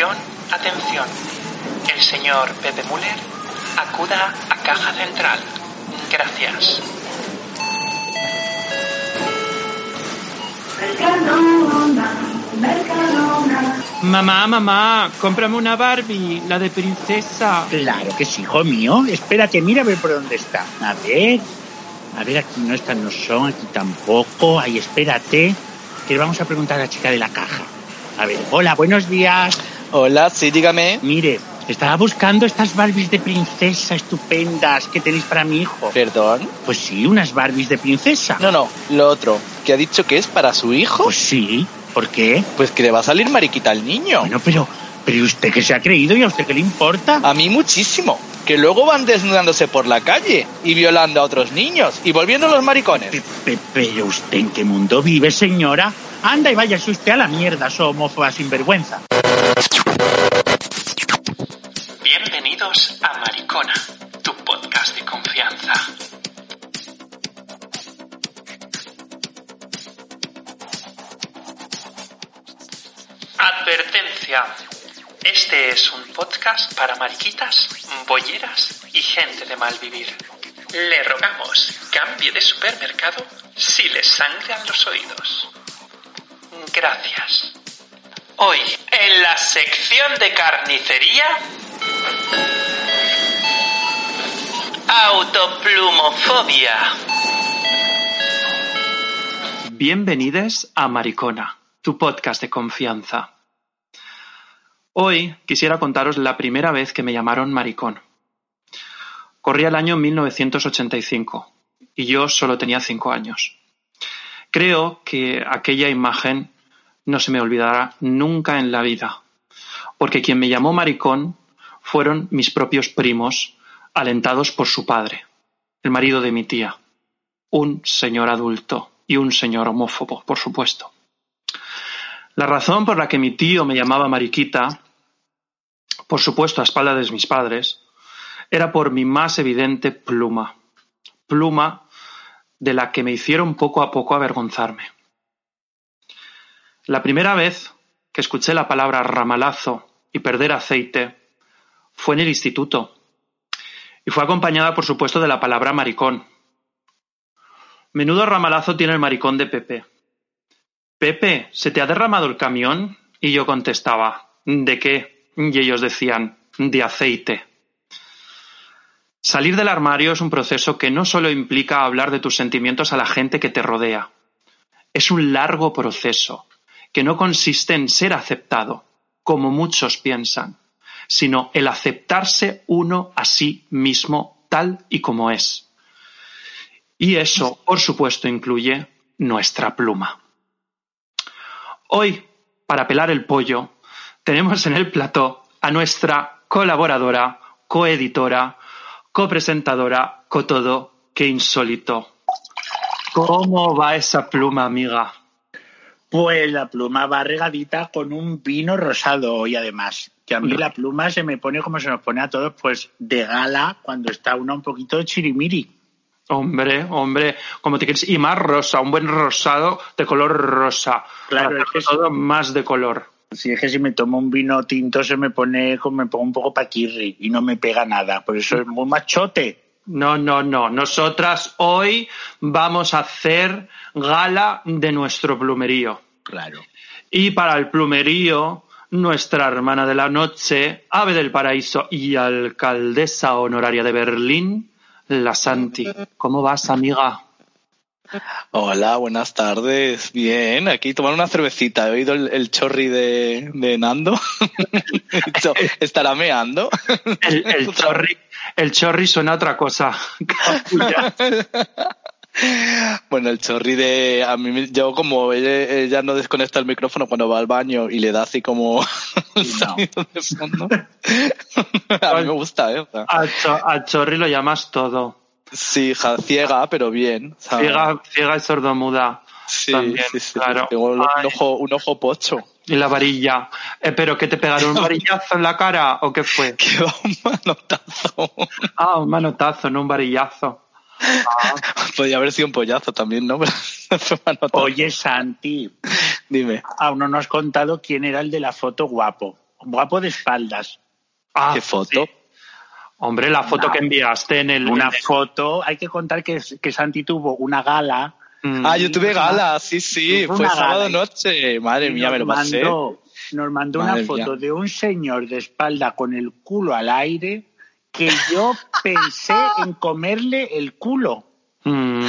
Atención, atención. El señor Pepe Müller acuda a caja central. Gracias. Mercadona, Mercadona. Mamá, mamá, cómprame una Barbie, la de princesa. Claro que sí, hijo mío. Espérate, mira a ver por dónde está. A ver. A ver, aquí no están, no son, aquí tampoco. Ahí, espérate. Que le vamos a preguntar a la chica de la caja. A ver, hola, buenos días. Hola, sí, dígame. Mire, estaba buscando estas Barbies de princesa estupendas que tenéis para mi hijo. ¿Perdón? Pues sí, unas Barbies de princesa. No, no, lo otro. ¿Que ha dicho que es para su hijo? Pues sí. ¿Por qué? Pues que le va a salir mariquita al niño. Bueno, pero, pero ¿y usted qué se ha creído y a usted qué le importa? A mí muchísimo. Que luego van desnudándose por la calle y violando a otros niños y volviendo los maricones. Pe- pe- Pero usted en qué mundo vive, señora? Anda y váyase usted a la mierda, so homófoba sinvergüenza. Bienvenidos a Maricona, tu podcast de confianza. Advertencia. Este es un podcast para mariquitas, bolleras y gente de mal vivir. Le rogamos, cambie de supermercado si le sangran los oídos. Gracias. Hoy, en la sección de carnicería, autoplumofobia. Bienvenidos a Maricona, tu podcast de confianza. Hoy quisiera contaros la primera vez que me llamaron maricón. Corría el año 1985 y yo solo tenía cinco años. Creo que aquella imagen no se me olvidará nunca en la vida, porque quien me llamó maricón fueron mis propios primos, alentados por su padre, el marido de mi tía, un señor adulto y un señor homófobo, por supuesto. La razón por la que mi tío me llamaba mariquita, por supuesto a espaldas de mis padres, era por mi más evidente pluma, pluma de la que me hicieron poco a poco avergonzarme. La primera vez que escuché la palabra ramalazo y perder aceite fue en el instituto y fue acompañada, por supuesto, de la palabra maricón. Menudo ramalazo tiene el maricón de Pepe. Pepe, ¿se te ha derramado el camión? Y yo contestaba, ¿de qué? Y ellos decían, de aceite. Salir del armario es un proceso que no solo implica hablar de tus sentimientos a la gente que te rodea. Es un largo proceso que no consiste en ser aceptado, como muchos piensan, sino el aceptarse uno a sí mismo tal y como es. Y eso, por supuesto, incluye nuestra pluma. Hoy, para pelar el pollo, tenemos en el plató a nuestra colaboradora, coeditora, copresentadora, cotodo, que insólito. ¿Cómo va esa pluma, amiga? Pues la pluma va regadita con un vino rosado hoy además. Que a mí la pluma se me pone como se nos pone a todos, pues de gala cuando está uno un poquito chirimiri. Hombre, hombre, como te quieres. Y más rosa, un buen rosado de color rosa. Claro, Para es que todo más de color. Si es que si me tomo un vino tinto se me pone, como me pongo un poco paquirri y no me pega nada. Por eso es muy machote. No, no, no. Nosotras hoy vamos a hacer gala de nuestro plumerío. Claro. Y para el plumerío, nuestra hermana de la noche, ave del paraíso y alcaldesa honoraria de Berlín, la Santi. ¿Cómo vas, amiga? Hola, buenas tardes. Bien, aquí tomando una cervecita. He oído el, el chorri de, de Nando. ¿Estará meando? El, el chorri, el chorri suena a otra cosa. Bueno, el chorri de... A mí, yo como ella, ella no desconecta el micrófono cuando va al baño y le da así como No. de fondo. A mí me gusta, ¿eh? O sea, cho- chorri lo llamas todo. Sí, hija, ciega, pero bien. ¿sabes? Ciega, ciega y sordomuda. Sí, también, sí, sí. claro. Tengo un, ojo, un ojo pocho. Y la varilla. Eh, ¿Pero que te pegaron un varillazo en la cara o qué fue? Que un manotazo. Ah, un manotazo, no un varillazo. Ah, Podría haber sido un pollazo también, ¿no? Oye, Santi, Dime. aún no nos has contado quién era el de la foto guapo. guapo de espaldas. Ah, ¿Qué foto? sí. Hombre, la foto Una- que enviaste en el... Una en el- foto, hay que contar que, que Santi tuvo una gala. Mm. Ah, yo tuve gala, sí, sí, Fue sábado gala. noche. Madre mía, me lo pasé. mandó- Nos mandó Madre una foto mía. de un señor de espalda con el culo al aire que yo pensé en comerle el culo. Mm.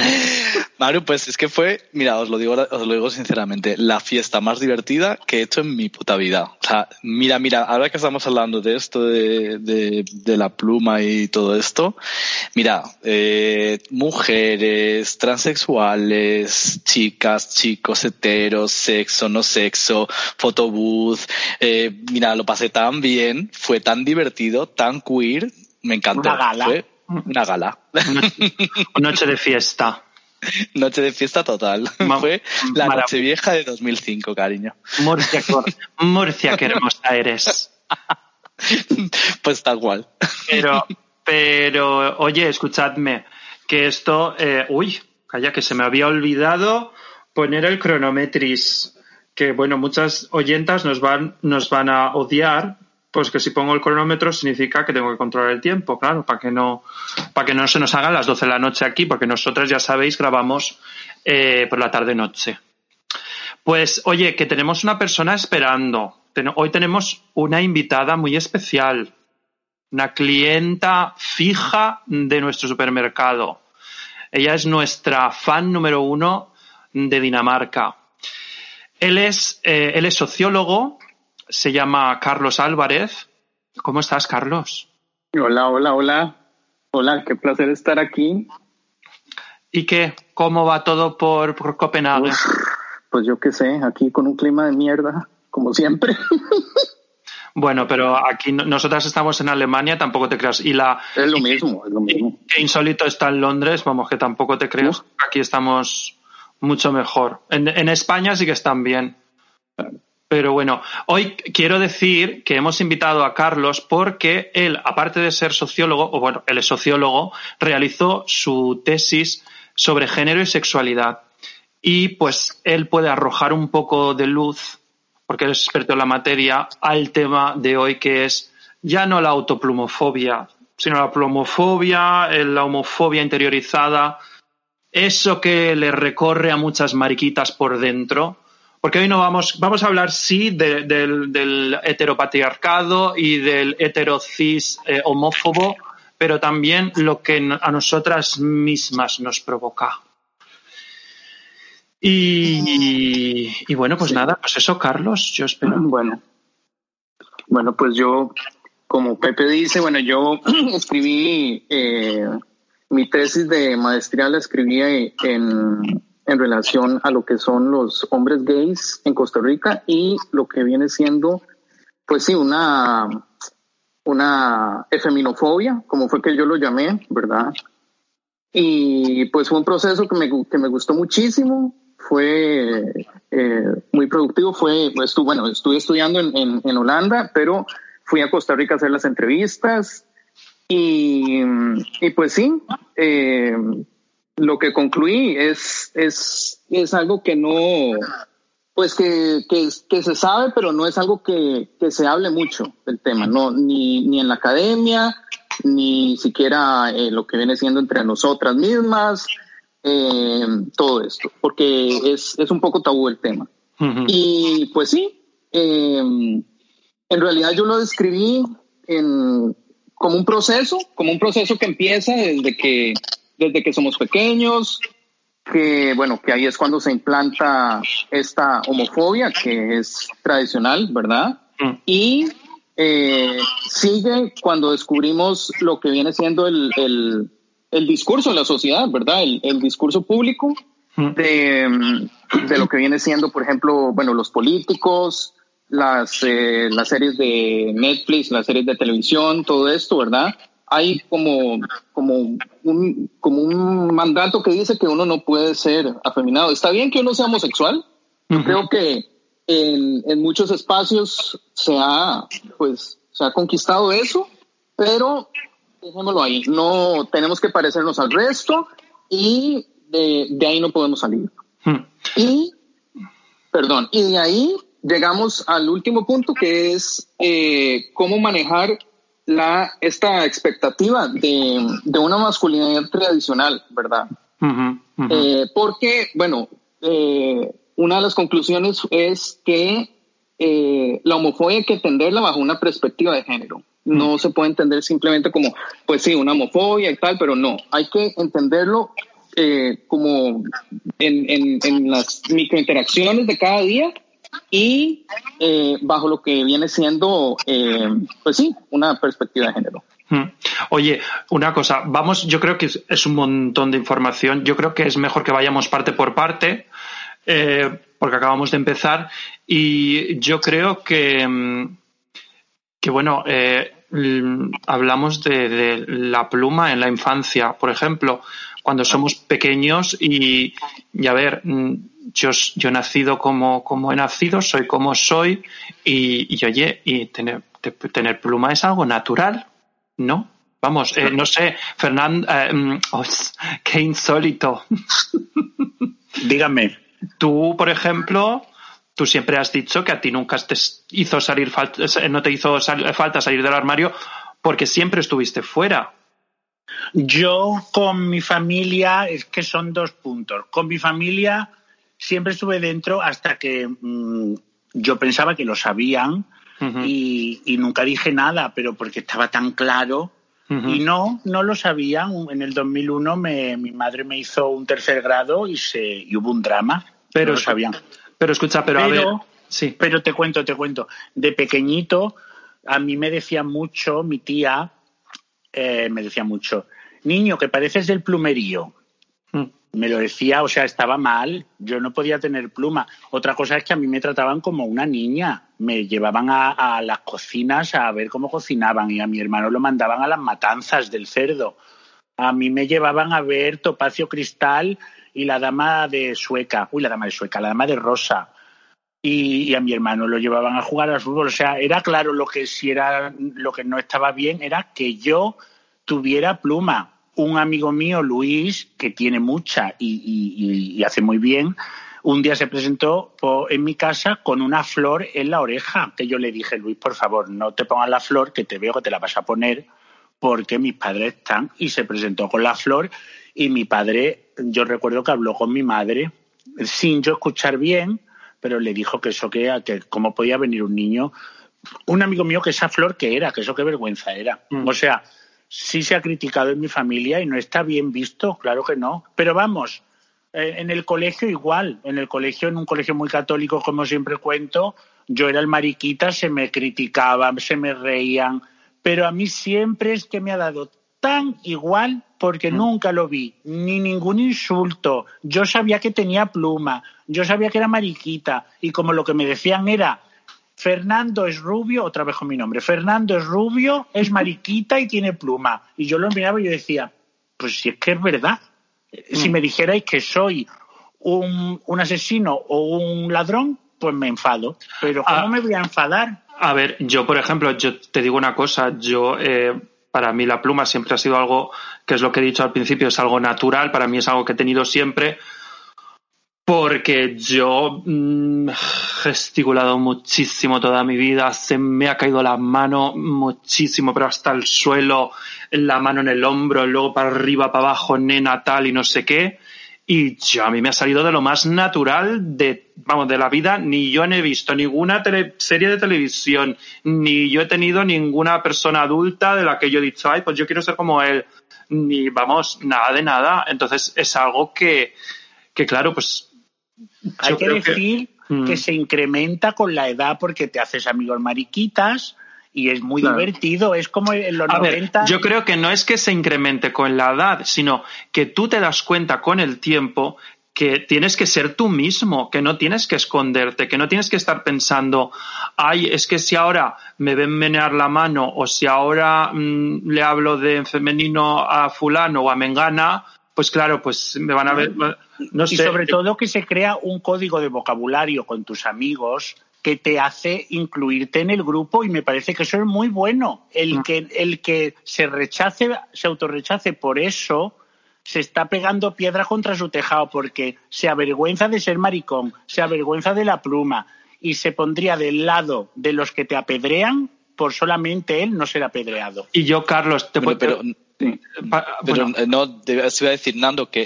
Mario, pues es que fue, mira, os lo digo, os lo digo sinceramente, la fiesta más divertida que he hecho en mi puta vida. O sea, mira, mira, ahora que estamos hablando de esto de, de, de la pluma y todo esto, mira, eh, mujeres, transexuales, chicas, chicos, heteros, sexo, no sexo, fotobooth, eh, mira, lo pasé tan bien, fue tan divertido, tan queer, me encantó. Una gala. Fue una gala. Noche de fiesta. Noche de fiesta total. Ma- Fue la noche vieja de 2005, cariño. Murcia, Murcia, qué hermosa eres. Pues tal cual. Pero, pero, oye, escuchadme, que esto, eh, uy, calla, que se me había olvidado poner el cronometris, que bueno, muchas oyentas nos van, nos van a odiar, pues que si pongo el cronómetro significa que tengo que controlar el tiempo, claro, para que no, para que no se nos hagan las 12 de la noche aquí, porque nosotras ya sabéis, grabamos eh, por la tarde noche. Pues, oye, que tenemos una persona esperando. Hoy tenemos una invitada muy especial una clienta fija de nuestro supermercado. Ella es nuestra fan número uno de Dinamarca. Él es, eh, él es sociólogo, se llama Carlos Álvarez. ¿Cómo estás, Carlos? Hola, hola, hola. Hola, qué placer estar aquí. ¿Y qué? ¿Cómo va todo por, por Copenhague? Uf, pues yo qué sé, aquí con un clima de mierda, como siempre. Bueno, pero aquí no- nosotras estamos en Alemania, tampoco te creas. Y la es lo mismo, es lo mismo. que insólito está en Londres, vamos, que tampoco te creas. Aquí estamos mucho mejor. En, en España sí que están bien. Pero bueno, hoy quiero decir que hemos invitado a Carlos porque él, aparte de ser sociólogo, o bueno, él es sociólogo, realizó su tesis sobre género y sexualidad. Y pues él puede arrojar un poco de luz, porque es experto en la materia, al tema de hoy que es ya no la autoplumofobia, sino la plumofobia, eh, la homofobia interiorizada, eso que le recorre a muchas mariquitas por dentro. Porque hoy no vamos, vamos a hablar sí de- del, del heteropatriarcado y del heterocis eh, homófobo, pero también lo que a nosotras mismas nos provoca. Y, y bueno, pues Sí. nada, pues eso, Carlos, yo espero. Bueno, bueno, pues yo, como Pepe dice, bueno, yo escribí eh, mi tesis de maestría, la escribí en, en relación a lo que son los hombres gays en Costa Rica y lo que viene siendo, pues sí, una, una efeminofobia, como fue que yo lo llamé, ¿verdad? Y pues fue un proceso que me, que me gustó muchísimo, fue eh, muy productivo, fue, estu- bueno, estuve estudiando en, en, en Holanda, pero fui a Costa Rica a hacer las entrevistas y, y pues sí, eh, lo que concluí es, es, es algo que no, pues que, que, que se sabe, pero no es algo que, que se hable mucho del tema, no, ni, ni en la academia, ni siquiera eh, lo que viene siendo entre nosotras mismas, eh, todo esto, porque es, es un poco tabú el tema. Y pues sí, eh, en realidad yo lo describí en, como un proceso, como un proceso que empieza desde que, desde que somos pequeños, que bueno, que ahí es cuando se implanta esta homofobia que es tradicional, ¿verdad? Mm. Y eh, sigue cuando descubrimos lo que viene siendo el, el, el discurso de la sociedad, ¿verdad? El, el discurso público Mm. de, de lo que viene siendo, por ejemplo, bueno, los políticos, las, eh, las series de Netflix, las series de televisión, todo esto, ¿verdad? Hay como, como, un, como un mandato que dice que uno no puede ser afeminado. Está bien que uno sea homosexual. Yo creo que en, en muchos espacios se ha, pues, se ha conquistado eso, pero dejémoslo ahí. No tenemos que parecernos al resto y de, de ahí no podemos salir. Mm. Y, perdón, y de ahí llegamos al último punto que es eh, cómo manejar la, esta expectativa de, de una masculinidad tradicional, ¿verdad? Eh, porque, bueno, eh, una de las conclusiones es que eh, la homofobia hay que entenderla bajo una perspectiva de género. No se puede entender simplemente como, pues sí, una homofobia y tal, pero no, hay que entenderlo eh, como en, en, en las microinteracciones de cada día y eh, bajo lo que viene siendo, eh, pues sí, una perspectiva de género. Mm. Oye, una cosa, vamos, yo creo que es, un montón de información. Yo creo que es mejor que vayamos parte por parte, eh, porque acabamos de empezar. Y yo creo que, mm, que bueno, eh, hablamos de, de la pluma en la infancia, por ejemplo, cuando somos pequeños y, y a ver, mm, yo, yo he nacido como, como he nacido, soy como soy y, y oye, y tener, te- tener pluma es algo natural, ¿no? Vamos, eh, no sé, Fernando, eh, mm, oh, qué insólito. Dígame. Tú, por ejemplo, tú siempre has dicho que a ti nunca te hizo salir eh, no te hizo sal- falta salir del armario porque siempre estuviste fuera. Yo con mi familia, es que son dos puntos. Con mi familia siempre estuve dentro hasta que mm, yo pensaba que lo sabían y, y nunca dije nada, pero porque estaba tan claro. Y no, no lo sabían. En el 2001 me, mi madre me hizo un tercer grado y, se, y hubo un drama. Pero no lo sabían. Pero escucha, pero, a ver, Pero- sí. Pero te cuento, te cuento. De pequeñito, a mí me decía mucho, mi tía eh, me decía mucho, niño, que pareces del plumerío. Mm. Me lo decía, o sea, estaba mal, yo no podía tener pluma. Otra cosa es que a mí me trataban como una niña. Me llevaban a, a las cocinas a ver cómo cocinaban y a mi hermano lo mandaban a las matanzas del cerdo. A mí me llevaban a ver Topacio Cristal y la dama de Sueca. Uy, la dama de Sueca, la dama de Rosa y, y a mi hermano lo llevaban a jugar al fútbol. O sea, era claro lo que si era lo que no estaba bien era que yo tuviera pluma. Un amigo mío, Luis, que tiene mucha y, y- y- hace muy bien, un día se presentó po- en mi casa con una flor en la oreja, que yo le dije, Luis, por favor, no te pongas la flor, que te veo que te la vas a poner, porque mis padres están. Y se presentó con la flor y mi padre, yo recuerdo que habló con mi madre, sin yo escuchar bien, pero le dijo que eso que, que cómo podía venir un niño, un amigo mío que esa flor que era, que eso qué vergüenza era. Mm. O sea, sí se ha criticado en mi familia y no está bien visto, claro que no. Pero vamos, eh, en el colegio igual, en el colegio, en un colegio muy católico, como siempre cuento, yo era el mariquita, se me criticaban, se me reían, pero a mí siempre es que me ha dado tan igual porque nunca lo vi, ni ningún insulto. Yo sabía que tenía pluma, yo sabía que era mariquita y como lo que me decían era Fernando es rubio, otra vez con mi nombre, Fernando es rubio, es mariquita y tiene pluma. Y yo lo miraba y yo decía, pues si es que es verdad. Si me dijerais que soy un, un asesino o un ladrón, pues me enfado. Pero ¿cómo Ah. me voy a enfadar? A ver, yo, por ejemplo, yo te digo una cosa, yo, eh, para mí la pluma siempre ha sido algo, que es lo que he dicho al principio, es algo natural, para mí es algo que he tenido siempre, porque yo mm, he gesticulado muchísimo toda mi vida, se me ha caído la mano muchísimo, pero hasta el suelo, la mano en el hombro, luego para arriba, para abajo, nena, tal y no sé qué. Y yo, a mí me ha salido de lo más natural de, vamos, de la vida. Ni yo no he visto ninguna tele- serie de televisión, ni yo he tenido ninguna persona adulta de la que yo he dicho, ay, pues yo quiero ser como él. Ni, vamos, nada de nada. Entonces es algo que, que claro, pues. Hay que decir Mm. que se incrementa con la edad porque te haces amigos mariquitas y es muy Claro. divertido. Es como en los A ver, 90. yo creo que no es que se incremente con la edad, sino que tú te das cuenta con el tiempo que tienes que ser tú mismo, que no tienes que esconderte, que no tienes que estar pensando, ay, es que si ahora me ven menear la mano o si ahora mm, le hablo de femenino a fulano o a mengana, pues claro, pues me van a ver, no y sé. sobre todo que se crea un código de vocabulario con tus amigos que te hace incluirte en el grupo y me parece que eso es muy bueno. El Mm. que, el que se rechace, se autorrechace por eso, se está pegando piedra contra su tejado porque se avergüenza de ser maricón, se avergüenza de la pluma y se pondría del lado de los que te apedrean por solamente él no ser apedreado. Y yo, Carlos, te Bueno, puedo... pero pa- Pero bueno, eh, no, te iba a decir, Nando, que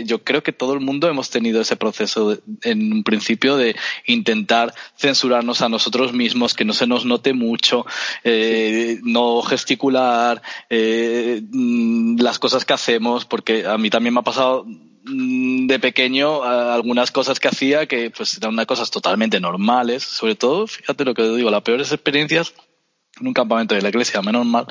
eh, yo creo que todo el mundo hemos tenido ese proceso de- en un principio de intentar censurarnos a nosotros mismos, que no se nos note mucho, eh, no gesticular, eh, mm, las cosas que hacemos, porque a mí también me ha pasado mm, de pequeño algunas cosas que hacía que pues eran unas cosas totalmente normales, sobre todo, fíjate lo que digo, las peores experiencias en un campamento de la iglesia, menos mal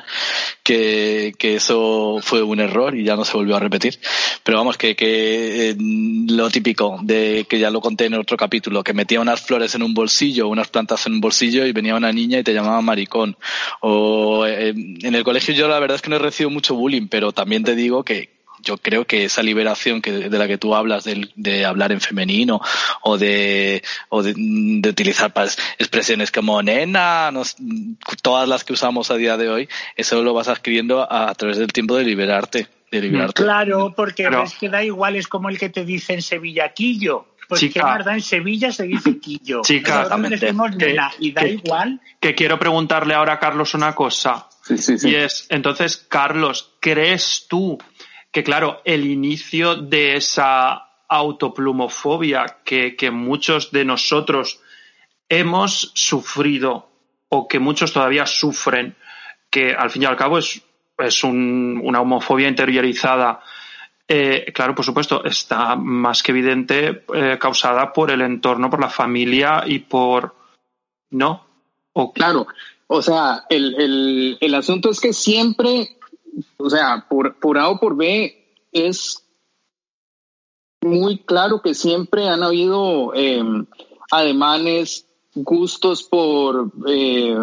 que, que eso fue un error y ya no se volvió a repetir. Pero vamos, que, que eh, lo típico de que ya lo conté en otro capítulo, que metía unas flores en un bolsillo, unas plantas en un bolsillo y venía una niña y te llamaba maricón. O eh, en el colegio yo la verdad es que no he recibido mucho bullying, pero también te digo que yo creo que esa liberación que, de la que tú hablas, de, hablar en femenino o de, o de, de utilizar expresiones como nena, todas las que usamos a día de hoy, eso lo vas adquiriendo a, a través del tiempo de liberarte. De liberarte. Claro, porque Pero- ves que da igual, es como el que te dice en Sevilla quillo. Pues Chica. más da, en Sevilla se dice quillo. Chica, Nosotros exactamente. decimos Que- nena, y da que- igual. que quiero preguntarle ahora a Carlos una cosa. Sí, sí, sí. Y es, entonces, Carlos, ¿crees tú que, claro, el inicio de esa autoplumofobia que, que muchos de nosotros hemos sufrido o que muchos todavía sufren, que al fin y al cabo es, es un- una homofobia interiorizada, eh, claro, por supuesto, está más que evidente eh, causada por el entorno, por la familia y por... ¿No? O, Claro, o sea, el, el, el asunto es que siempre, o sea, por, por A o por B, es muy claro que siempre han habido eh, ademanes, gustos por, eh,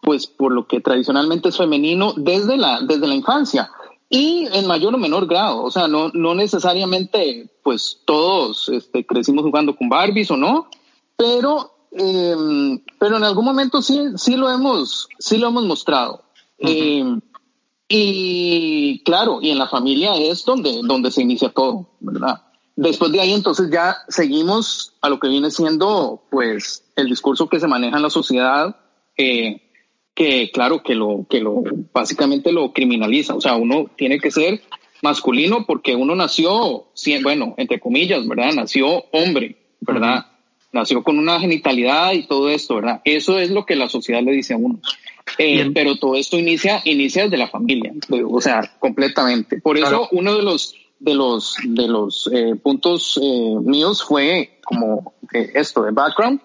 pues, por lo que tradicionalmente es femenino desde la, desde la infancia y en mayor o menor grado. O sea, no, no necesariamente, pues todos este, crecimos jugando con Barbies o no, pero, eh, pero en algún momento sí, sí lo hemos, sí lo hemos mostrado. Y claro, y en la familia es donde, donde se inicia todo, ¿verdad? Después de ahí entonces ya seguimos a lo que viene siendo pues el discurso que se maneja en la sociedad, eh, que claro que lo, que lo básicamente lo criminaliza. O sea, uno tiene que ser masculino porque uno nació, bueno, entre comillas, ¿verdad? Nació hombre, ¿verdad? Nació con una genitalidad y todo esto, ¿verdad? Eso es lo que la sociedad le dice a uno. Eh, pero todo esto inicia, inicia desde la familia, o sea, completamente. Por eso Claro. uno de los de los de los eh, puntos eh, míos fue como eh, esto de background,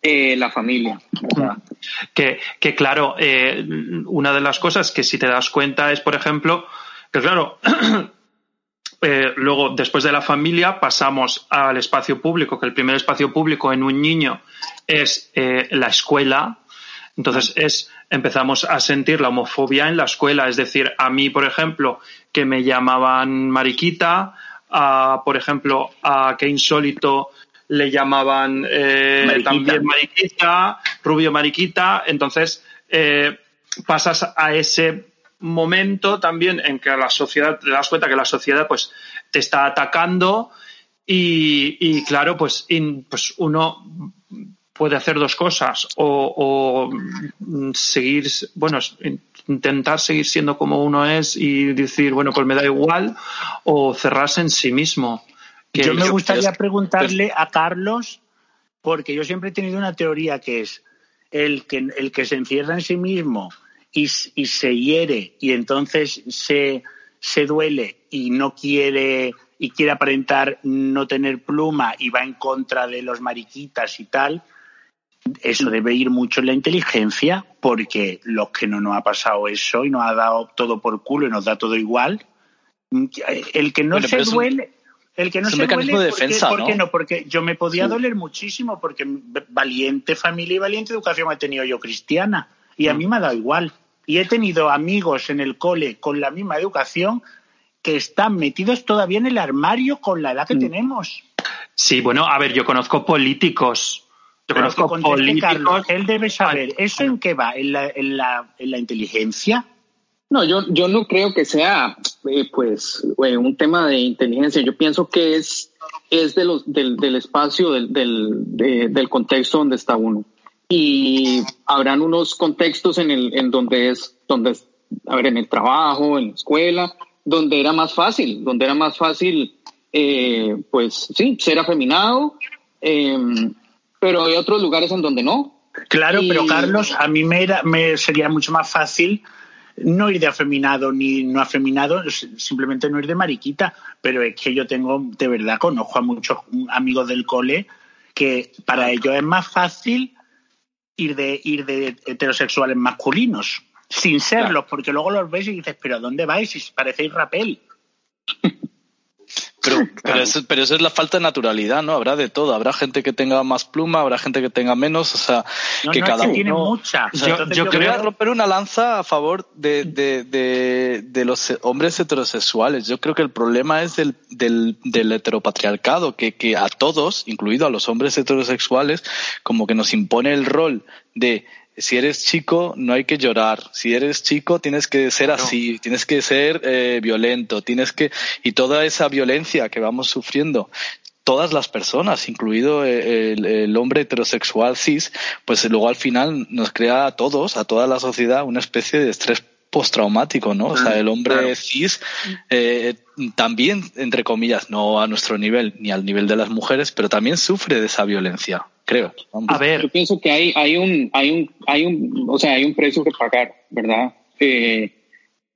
eh, la familia. ¿verdad? que, que claro, eh, una de las cosas que si te das cuenta es, por ejemplo, que claro, eh, luego después de la familia pasamos al espacio público, que el primer espacio público en un niño es la escuela. Entonces es empezamos a sentir la homofobia en la escuela, es decir, a mí, por ejemplo, que me llamaban mariquita, a, por ejemplo, a que insólito le llamaban eh, Mariquita. también mariquita, rubio mariquita, entonces eh, pasas a ese momento también en que la sociedad te das cuenta que la sociedad pues te está atacando y, y claro pues, in- pues uno puede hacer dos cosas o, o, mm, seguir bueno in- intentar seguir siendo como uno es y decir bueno pues me da igual o cerrarse en sí mismo. Que Yo me gustaría preguntarle a Carlos, porque yo siempre he tenido una teoría que es el que, el que se encierra en sí mismo y, y se hiere y entonces se, se duele y no quiere y quiere aparentar no tener pluma y va en contra de los mariquitas y tal, eso debe ir mucho en la inteligencia, porque los que no nos ha pasado eso y nos ha dado todo por culo y nos da todo igual, el que no Bueno, se duele, el que no es un se mecanismo duele, de ¿por qué- defensa, ¿por qué ¿no? no? Porque yo me podía doler muchísimo porque valiente familia y valiente educación he tenido yo cristiana y a mí me ha dado igual. Y he tenido amigos en el cole con la misma educación que están metidos todavía en el armario con la edad que tenemos. sí bueno a ver yo conozco políticos yo Pero que conteste Carlos, él debe saber, ¿eso en qué va? ¿En la, en la, en la inteligencia? No, yo, yo no creo que sea eh, pues eh, un tema de inteligencia. Yo pienso que es es de los, del, del espacio, del, del, de- del contexto donde está uno. Y habrán unos contextos en, el, en donde es, donde es, a ver, en el trabajo, en la escuela, donde era más fácil, donde era más fácil, eh, pues sí, ser afeminado, eh, pero hay otros lugares en donde no. Claro, Y- pero Carlos, a mí me, era- me sería mucho más fácil no ir de afeminado ni no afeminado, simplemente no ir de mariquita. Pero es que yo tengo, de verdad, conozco a muchos amigos del cole que para ellos es más fácil ir de, ir de heterosexuales masculinos, sin serlos, porque luego los ves y dices, pero ¿a dónde vais? Si parecéis rapel. Pero, pero, eso, pero eso es la falta de naturalidad, ¿no? Habrá de todo. Habrá gente que tenga más pluma, habrá gente que tenga menos. O sea, No, que no, cada es que uno. mucha. Yo- yo Yo creo- romper una lanza a favor de, de, de, de los hombres heterosexuales. Yo creo que el problema es del, del, del heteropatriarcado, que, que a todos, incluido a los hombres heterosexuales, como que nos impone el rol de si eres chico no hay que llorar, si eres chico tienes que ser así, tienes que ser eh, violento, tienes que y toda esa violencia que vamos sufriendo todas las personas, incluido eh, el, el hombre heterosexual cis, pues luego al final nos crea a todos, a toda la sociedad, una especie de estrés postraumático, ¿no? O sea, el hombre claro. cis eh, también, entre comillas, no a nuestro nivel ni al nivel de las mujeres, pero también sufre de esa violencia, creo. Vamos. A Yo ver, pienso que hay, hay un, hay un, hay un, o sea, hay un precio que pagar, ¿verdad? Eh,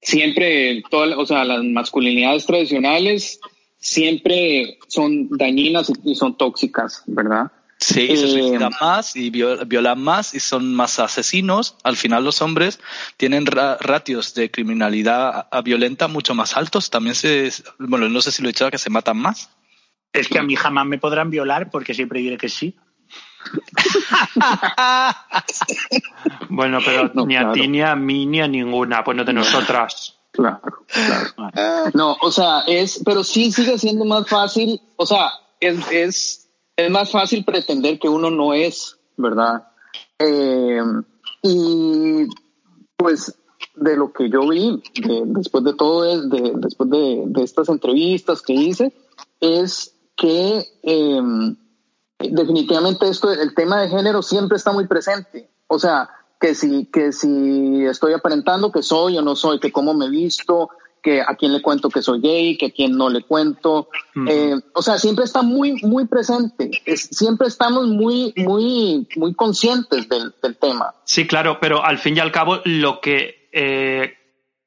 siempre, toda, o sea, las masculinidades tradicionales siempre son dañinas y, y son tóxicas, ¿verdad? Sí, y se Eh, suicidan más y viol- violan más y son más asesinos. Al final los hombres tienen ra- ratios de criminalidad violenta mucho más altos. También se, bueno, no sé si lo he dicho, que se matan más. Es que a mí jamás me podrán violar porque siempre diré que sí. bueno, pero No, ni a claro. ti, ni a mí, ni a ninguna, bueno, de nosotras. Claro, claro. No, o sea, es, pero sí sigue siendo más fácil, o sea, es, es, es más fácil pretender que uno no es, ¿verdad? Eh, y pues de lo que yo vi de- después de todo, es- de, después de, estas entrevistas que hice, es que eh, definitivamente esto, el tema de género siempre está muy presente. O sea, que si, que si estoy aparentando que soy o no soy, que cómo me visto, que a quién le cuento que soy gay, que a quién no le cuento. Eh, o sea, siempre está muy, muy presente. Es- siempre estamos muy, muy, muy conscientes del, del tema. Sí, claro, pero al fin y al cabo lo que eh,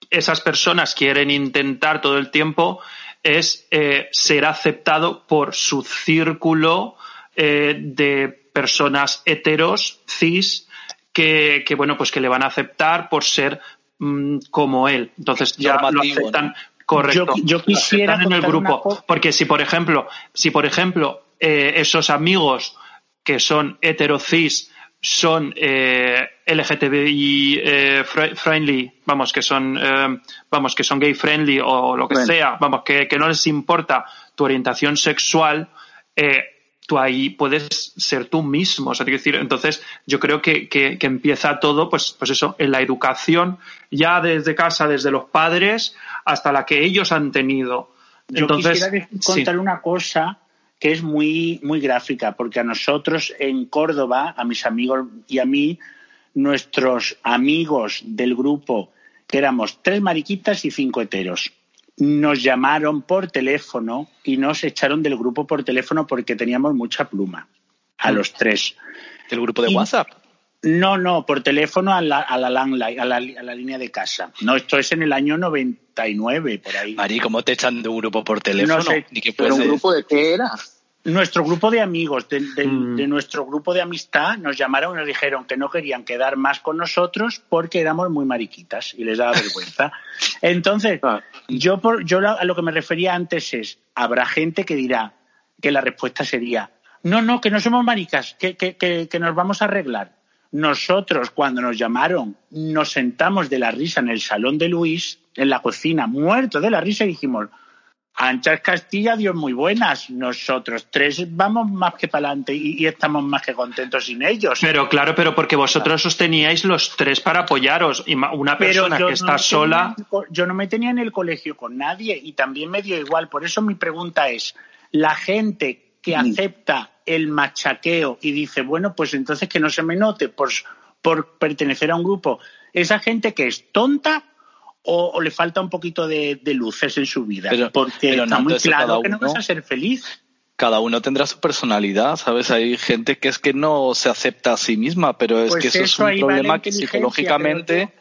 esas personas quieren intentar todo el tiempo es eh, ser aceptado por su círculo de personas heteros, cis, que, que, bueno, pues que le van a aceptar por ser mm, como él. Entonces ya lo aceptan. ¿no? Correcto. Yo- quisiera aceptan en el grupo. Porque si, por ejemplo, si por ejemplo eh, esos amigos que son hetero cis son eh, LGTBI eh, fri- friendly, vamos, que son eh, vamos, que son gay friendly o lo que Bueno. sea, vamos, que, que no les importa tu orientación sexual, eh, tú ahí puedes ser tú mismo. O sea, quiero decir, entonces yo creo que, que, que empieza todo, pues, pues eso, en la educación, ya desde casa, desde los padres, hasta la que ellos han tenido. Yo Entonces, quisiera sí. contar una cosa que es muy, muy gráfica, porque a nosotros en Córdoba, a mis amigos y a mí, nuestros amigos del grupo, que éramos tres mariquitas y cinco heteros, nos llamaron por teléfono y nos echaron del grupo por teléfono porque teníamos mucha pluma, a los tres. Del grupo de Y- WhatsApp. No, no, por teléfono a la, a la landline, a la, a la línea de casa. No, esto es en el año 99, por ahí. Mari, ¿cómo te echan de un grupo por teléfono? No sé, Pero un grupo de qué era? Nuestro grupo de amigos, de, de- Mm. de nuestro grupo de amistad, nos llamaron y nos dijeron que no querían quedar más con nosotros porque éramos muy mariquitas y les daba vergüenza. Entonces, Ah. yo, por, yo a lo que me refería antes es, habrá gente que dirá que la respuesta sería, no, no, que no somos maricas, que, que, que, que nos vamos a arreglar. Nosotros, cuando nos llamaron, nos sentamos de la risa en el salón de Luis, en la cocina, muertos de la risa, y dijimos, Anchas Castilla, Dios muy buenas. Nosotros tres vamos más que para adelante y, y estamos más que contentos sin ellos. Pero claro, pero porque vosotros os teníais los tres para apoyaros. Y una persona que no está tenía sola. co- yo no me tenía en el colegio con nadie y también me dio igual. Por eso mi pregunta es, la gente que acepta el machaqueo y dice, bueno, pues entonces que no se me note por, por pertenecer a un grupo, esa gente que es tonta o, o le falta un poquito de, de luces en su vida, Pero- porque pero está no, muy claro que no vas a ser feliz. cada uno tendrá su personalidad, ¿sabes? Hay gente que es que no se acepta a sí misma, pero es Pues que eso, es un problema que psicológicamente,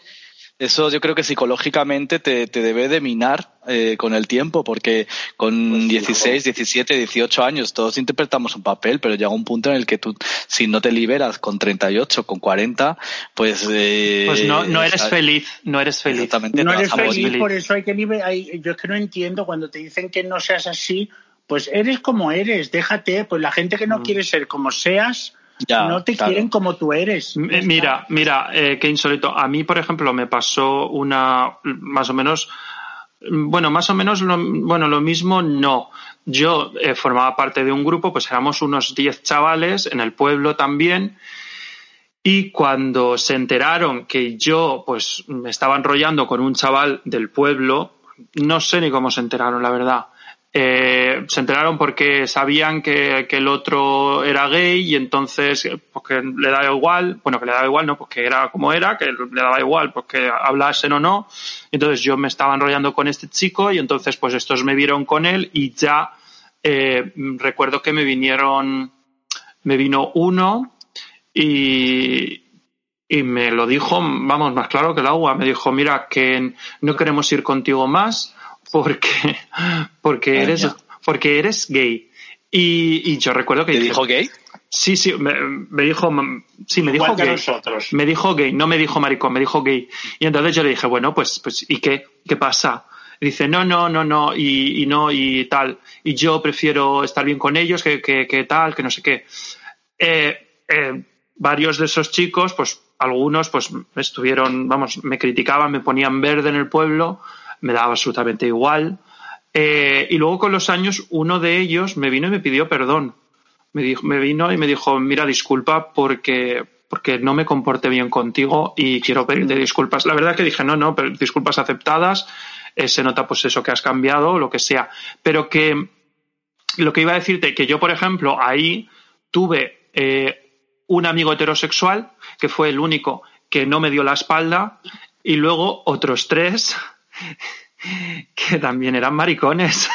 eso yo creo que psicológicamente te, te debe de minar eh, con el tiempo, porque con Pues sí, 16, 17, 18 años todos interpretamos un papel, pero llega un punto en el que tú, si no te liberas con 38, con 40, pues... eh, Pues no, no eres ¿sabes? feliz, no eres feliz. Exactamente, no eres feliz, por eso hay que hay- yo es que no entiendo cuando te dicen que no seas así, pues eres como eres, déjate, pues la gente que no quiere ser como seas, Mm. Ya, no te claro. quieren como tú eres. Mira, mira, eh, qué insólito. A mí, por ejemplo, me pasó una, más o menos, bueno, más o menos, lo, bueno, lo mismo no. Yo eh, formaba parte de un grupo, pues éramos unos 10 chavales en el pueblo también. Y cuando se enteraron que yo, pues, me estaba enrollando con un chaval del pueblo, no sé ni cómo se enteraron, la verdad. Eh, se enteraron porque sabían que, que el otro era gay y entonces pues le daba igual, bueno que le daba igual, no, pues que era como era, que le daba igual, pues que hablasen o no. Entonces yo me estaba enrollando con este chico y entonces pues estos me vieron con él y ya eh, recuerdo que me vinieron, me vino uno y, y me lo dijo, vamos, más claro que el agua. Me dijo, mira, que no queremos ir contigo más porque, porque, eres, ya. porque eres gay. Y, y yo recuerdo que ¿Te dije, dijo gay? sí, sí, me, me dijo, sí, me dijo que gay. nosotros. Me dijo gay, no me dijo maricón, me dijo gay. Y entonces yo le dije, bueno, pues, pues ¿y qué? ¿Qué pasa? Y dice, no, no, no, no, y, y no, y tal. Y yo prefiero estar bien con ellos que, que, que tal, que no sé qué. Eh, eh, varios de esos chicos, pues algunos, pues estuvieron, vamos, me criticaban, me ponían verde en el pueblo, me daba absolutamente igual. Eh, y luego con los años, uno de ellos me vino y me pidió perdón. Me, dijo, me vino y me dijo, mira, disculpa porque, porque no me comporté bien contigo y quiero pedirte disculpas. La verdad que dije, no, no, pero disculpas aceptadas, eh, se nota pues eso que has cambiado o lo que sea. Pero que lo que iba a decirte, que yo, por ejemplo, ahí tuve eh, un amigo heterosexual, que fue el único que no me dio la espalda, y luego otros tres que también eran maricones.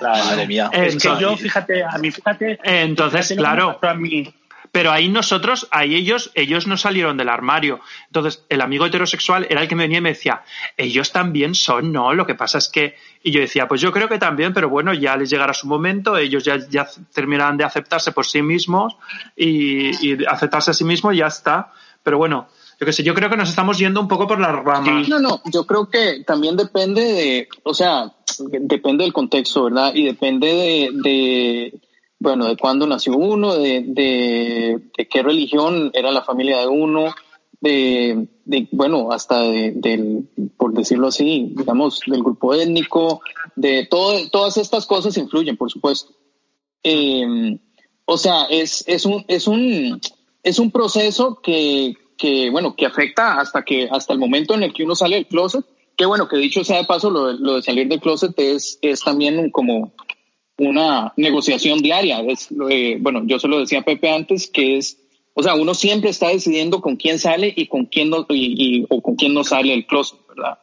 Madre mía. Es que yo, fíjate, a mí, fíjate, Entonces, fíjate claro, a mí. pero ahí nosotros, ahí ellos, ellos no salieron del armario. Entonces, el amigo heterosexual era el que me venía y me decía, ellos también son, ¿no? Lo que pasa es que, y yo decía, pues yo creo que también, pero bueno, ya les llegará su momento, ellos ya, ya terminarán de aceptarse por sí mismos y, y aceptarse a sí mismos y ya está. Pero bueno, yo qué sé, yo creo que nos estamos yendo un poco por las ramas. No, no, yo creo que también depende de, o sea, depende del contexto, ¿verdad? Y depende de, de bueno, de cuándo nació uno, de, de, de qué religión era la familia de uno, de, de bueno, hasta de, del, por decirlo así, digamos, del grupo étnico, de todo, todas estas cosas influyen, por supuesto. Eh, o sea, es, es un, es un, es un proceso que, que, bueno, que afecta hasta que, hasta el momento en el que uno sale del closet. Que bueno, que dicho sea de paso, lo, de- lo de salir del closet es, es también como una negociación diaria. Es, eh, bueno, yo se lo decía a Pepe antes, que es, o sea, uno siempre está decidiendo con quién sale y con quién no, y, y- o con quién no sale del closet, ¿verdad?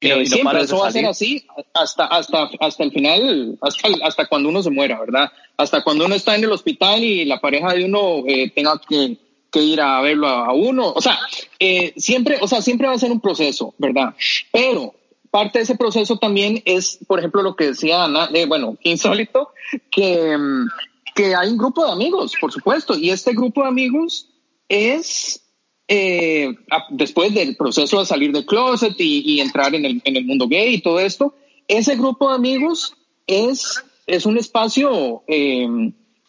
No- Eh, no siempre de eso va a ser así hasta, hasta, hasta el final, hasta, hasta cuando uno se muera, ¿verdad? Hasta cuando uno está en el hospital y la pareja de uno eh, tenga que, que ir a verlo a, uno. O sea, eh, siempre, o sea, siempre va a ser un proceso, ¿verdad? Pero parte de ese proceso también es, por ejemplo, lo que decía Ana, eh, bueno, insólito, que, mm, que hay un grupo de amigos, por supuesto, y este grupo de amigos es eh, después del proceso de salir del closet y, y entrar en el, en el mundo gay y todo esto, ese grupo de amigos es, es un espacio, eh,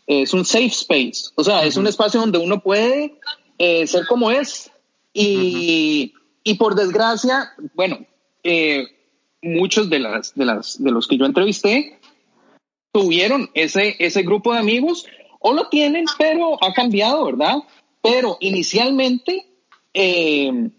es un safe space, o sea, es un espacio donde uno puede eh, ser como es. Y, y por desgracia, bueno, eh, muchos de, las, de, las, de los que yo entrevisté tuvieron ese, ese grupo de amigos o lo tienen, pero ha cambiado, ¿verdad? Pero inicialmente eh,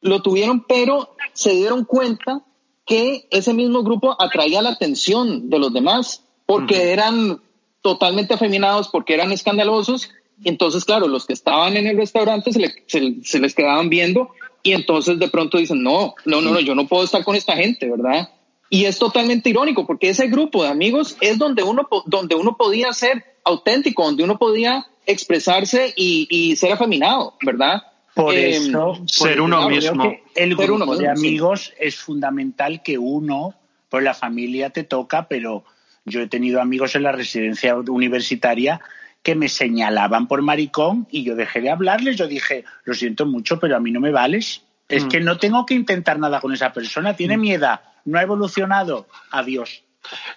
lo tuvieron, pero se dieron cuenta que ese mismo grupo atraía la atención de los demás porque eran totalmente afeminados, porque eran escandalosos. Y entonces, claro, los que estaban en el restaurante se, le- se- se les quedaban viendo y entonces de pronto dicen, no, no, no, no, yo no puedo estar con esta gente, ¿verdad? Y es totalmente irónico porque ese grupo de amigos es donde uno, donde uno podía ser auténtico, donde uno podía expresarse y, y ser afeminado, ¿verdad? Por Eh, eso, ser por uno mismo. El Ser grupo uno de sí. amigos es fundamental que uno, pues la familia te toca, pero yo he tenido amigos en la residencia universitaria que me señalaban por maricón y yo dejé de hablarles. Yo dije, lo siento mucho, pero a mí no me vales. Es Mm. que no tengo que intentar nada con esa persona. Tiene mi edad, no ha evolucionado. Adiós.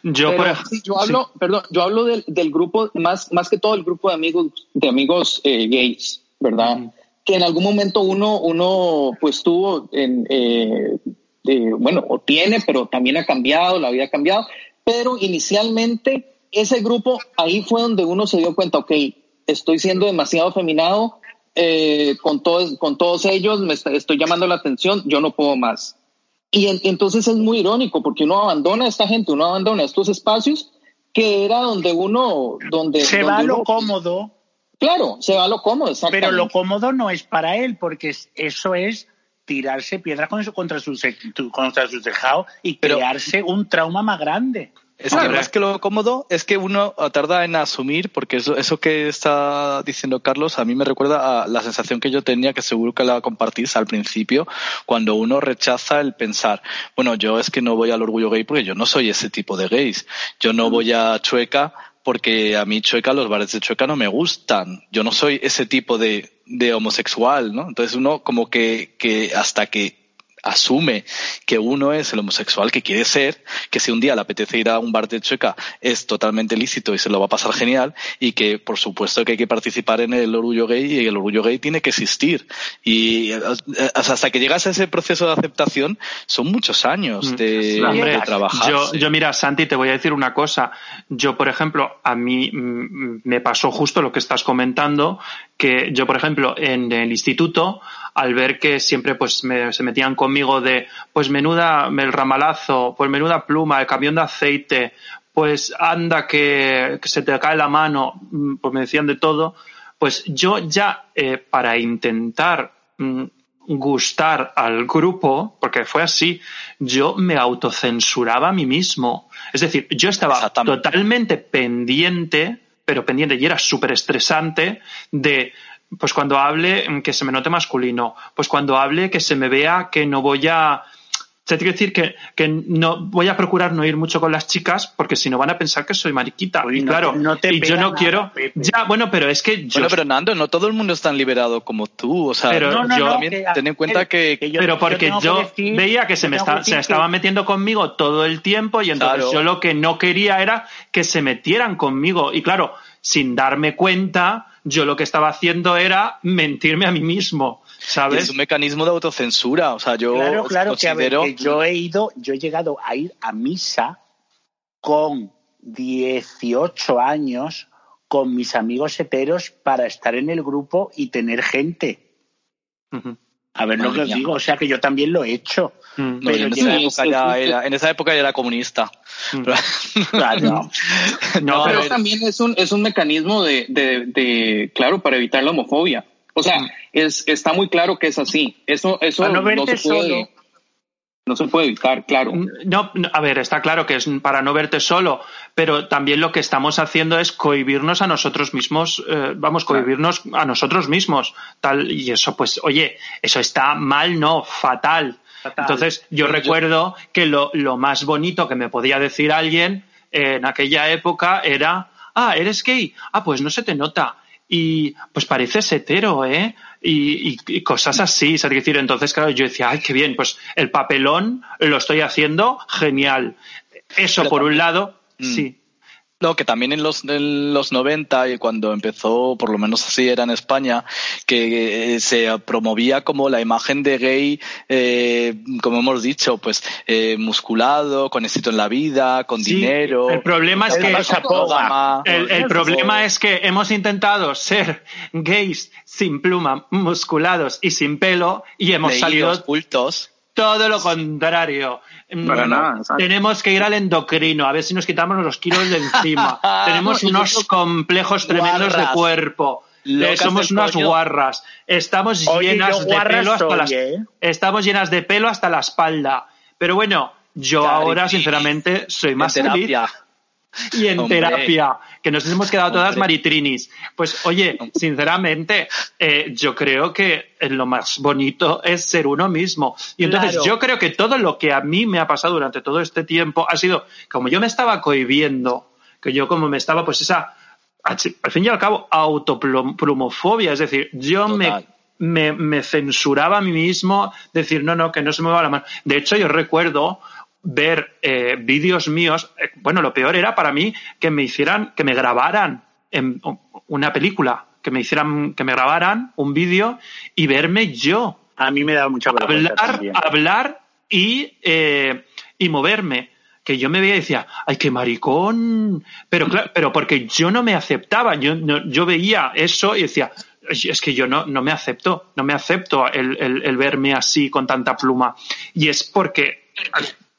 Yo, Pero yo hablo, perdón, yo hablo del, del grupo, más, más que todo el grupo de amigos, de amigos eh, gays, ¿verdad? Que en algún momento uno, uno pues tuvo en, eh, eh, bueno, o tiene, pero también ha cambiado, la vida ha cambiado. Pero inicialmente ese grupo, ahí fue donde uno se dio cuenta, ok, estoy siendo demasiado afeminado eh, con, todos, con todos ellos, me está- estoy llamando la atención, yo no puedo más. Y en- entonces es muy irónico porque uno abandona a esta gente, uno abandona estos espacios que era donde uno, donde Se donde va a lo uno- cómodo, Claro, se va a lo cómodo, pero lo cómodo no es para él, porque es- eso es tirarse piedras con eso contra su, contra su tejado y Pero- crearse un trauma más grande. Es Claro. que más que lo cómodo es que uno tarda en asumir, porque eso, eso que está diciendo Carlos a mí me recuerda a la sensación que yo tenía, que seguro que la compartís al principio, cuando uno rechaza el pensar, bueno, yo es que no voy al orgullo gay porque yo no soy ese tipo de gays, yo no voy a Chueca porque a mí Chueca, los bares de Chueca no me gustan, yo no soy ese tipo de, de homosexual, ¿no? Entonces uno como que, que hasta que asume que uno es el homosexual que quiere ser, que si un día le apetece ir a un bar de chueca es totalmente lícito y se lo va a pasar genial y que por supuesto que hay que participar en el orgullo gay y el orgullo gay tiene que existir. Y eh, hasta que llegas a ese proceso de aceptación son muchos años de, Mm. Hombre, de trabajar. Yo, yo, mira, Santi, te voy a decir una cosa. Yo, por ejemplo, a mí mm, me pasó justo lo que estás comentando, que yo, por ejemplo, en el instituto, al ver que siempre pues me- se metían conmigo de, pues menuda el ramalazo, pues menuda pluma, el camión de aceite, pues anda que, que se te cae la mano, mm, pues me decían de todo, pues yo ya eh, para intentar mm, gustar al grupo, porque fue así, yo me autocensuraba a mí mismo. Es decir, yo estaba totalmente pendiente, pero pendiente y era súper estresante de, pues cuando hable mm, que se me note masculino, pues cuando hable que se me vea que no voy a... O sea, te quiero decir que, que no voy a procurar no ir mucho con las chicas porque si no van a pensar que soy mariquita. Uy, y no claro, no te y yo no nada, quiero. Pepe. Ya, bueno, pero es que yo Bueno, pero Nando, no todo el mundo es tan liberado como tú. O sea, Pero No, no, yo no, también que- ten en cuenta que, que yo- pero porque yo, que decir- veía que se me está- que se estaba que- metiendo conmigo todo el tiempo y entonces Claro. yo lo que no quería era que se metieran conmigo. Y claro, sin darme cuenta, yo lo que estaba haciendo era mentirme a mí mismo, es ¿sabes? un mecanismo de autocensura. O sea, yo Claro, claro, que, a ver, considero... que yo he ido, yo he llegado a ir a misa con 18 años con mis amigos heteros para estar en el grupo y tener gente. A ver lo Madre que os digo, o sea que yo también lo he hecho. Mm. No, yo en, Pero esa ya- época Sí, ya es- era, en esa época ya era comunista. Mm. Pero- Claro. No, pero pero- también es un, es un mecanismo de, de, de, claro, para evitar la homofobia. O sea, es, está muy claro que es así. Eso, eso Para no verte se puede, solo. No se puede evitar, claro. No, no, a ver, está claro que es para no verte solo, pero también lo que estamos haciendo es cohibirnos a nosotros mismos, eh, vamos, cohibirnos a nosotros mismos, tal, y eso, pues, oye, eso está mal, no, fatal. Fatal. Entonces, yo recuerdo que lo, lo más bonito que me podía decir alguien en aquella época era, ah, eres gay, ah, pues no se te nota. Y pues pareces hetero, ¿eh? Y, y- cosas así, ¿sabes? decir, entonces, claro, yo decía, ay, qué bien, pues el papelón lo estoy haciendo genial. Eso Pero por un lado, Mm. sí. No, que también en los, en los 90 y cuando empezó, por lo menos así era en España, que eh, se promovía como la imagen de gay, eh, como hemos dicho, pues eh, musculado, con éxito en la vida, con Sí, dinero. el problema es que el, problema es. es que hemos intentado ser gays sin pluma, musculados y sin pelo y hemos leídos, salido cultos. todo lo contrario. Para nada, exacto. Tenemos que ir al endocrino, a ver si nos quitamos los kilos de encima. Tenemos unos complejos tremendos de cuerpo. Eh, somos unas coño. guarras. Estamos Oye, llenas de pelo hasta las, ¿eh? estamos llenas de pelo hasta la espalda. Pero bueno, yo ahora sinceramente soy más feliz terapia. y en Hombre. terapia, que nos hemos quedado todas Hombre. maritrinis. Pues oye, sinceramente, eh, yo creo que lo más bonito es ser uno mismo. Y entonces Claro. yo creo que todo lo que a mí me ha pasado durante todo este tiempo ha sido, como yo me estaba cohibiendo, que yo como me estaba, pues esa, al fin y al cabo, autoplumofobia, es decir, yo me me, me censuraba a mí mismo, decir, no, no, que no se me va la mano. De hecho, yo recuerdo ver eh, vídeos míos, eh, bueno, lo peor era para mí que me hicieran, que me grabaran en una película, que me hicieran, que me grabaran un vídeo y verme yo A mí me da mucha vergüenza hablar, también. hablar y, eh, y moverme. Que yo me veía y decía, ay, qué maricón. Pero claro, pero porque yo no me aceptaba, yo, no- yo veía eso y decía, "Ay, es que yo no, no me acepto, no me acepto el, el- el verme así con tanta pluma. Y es porque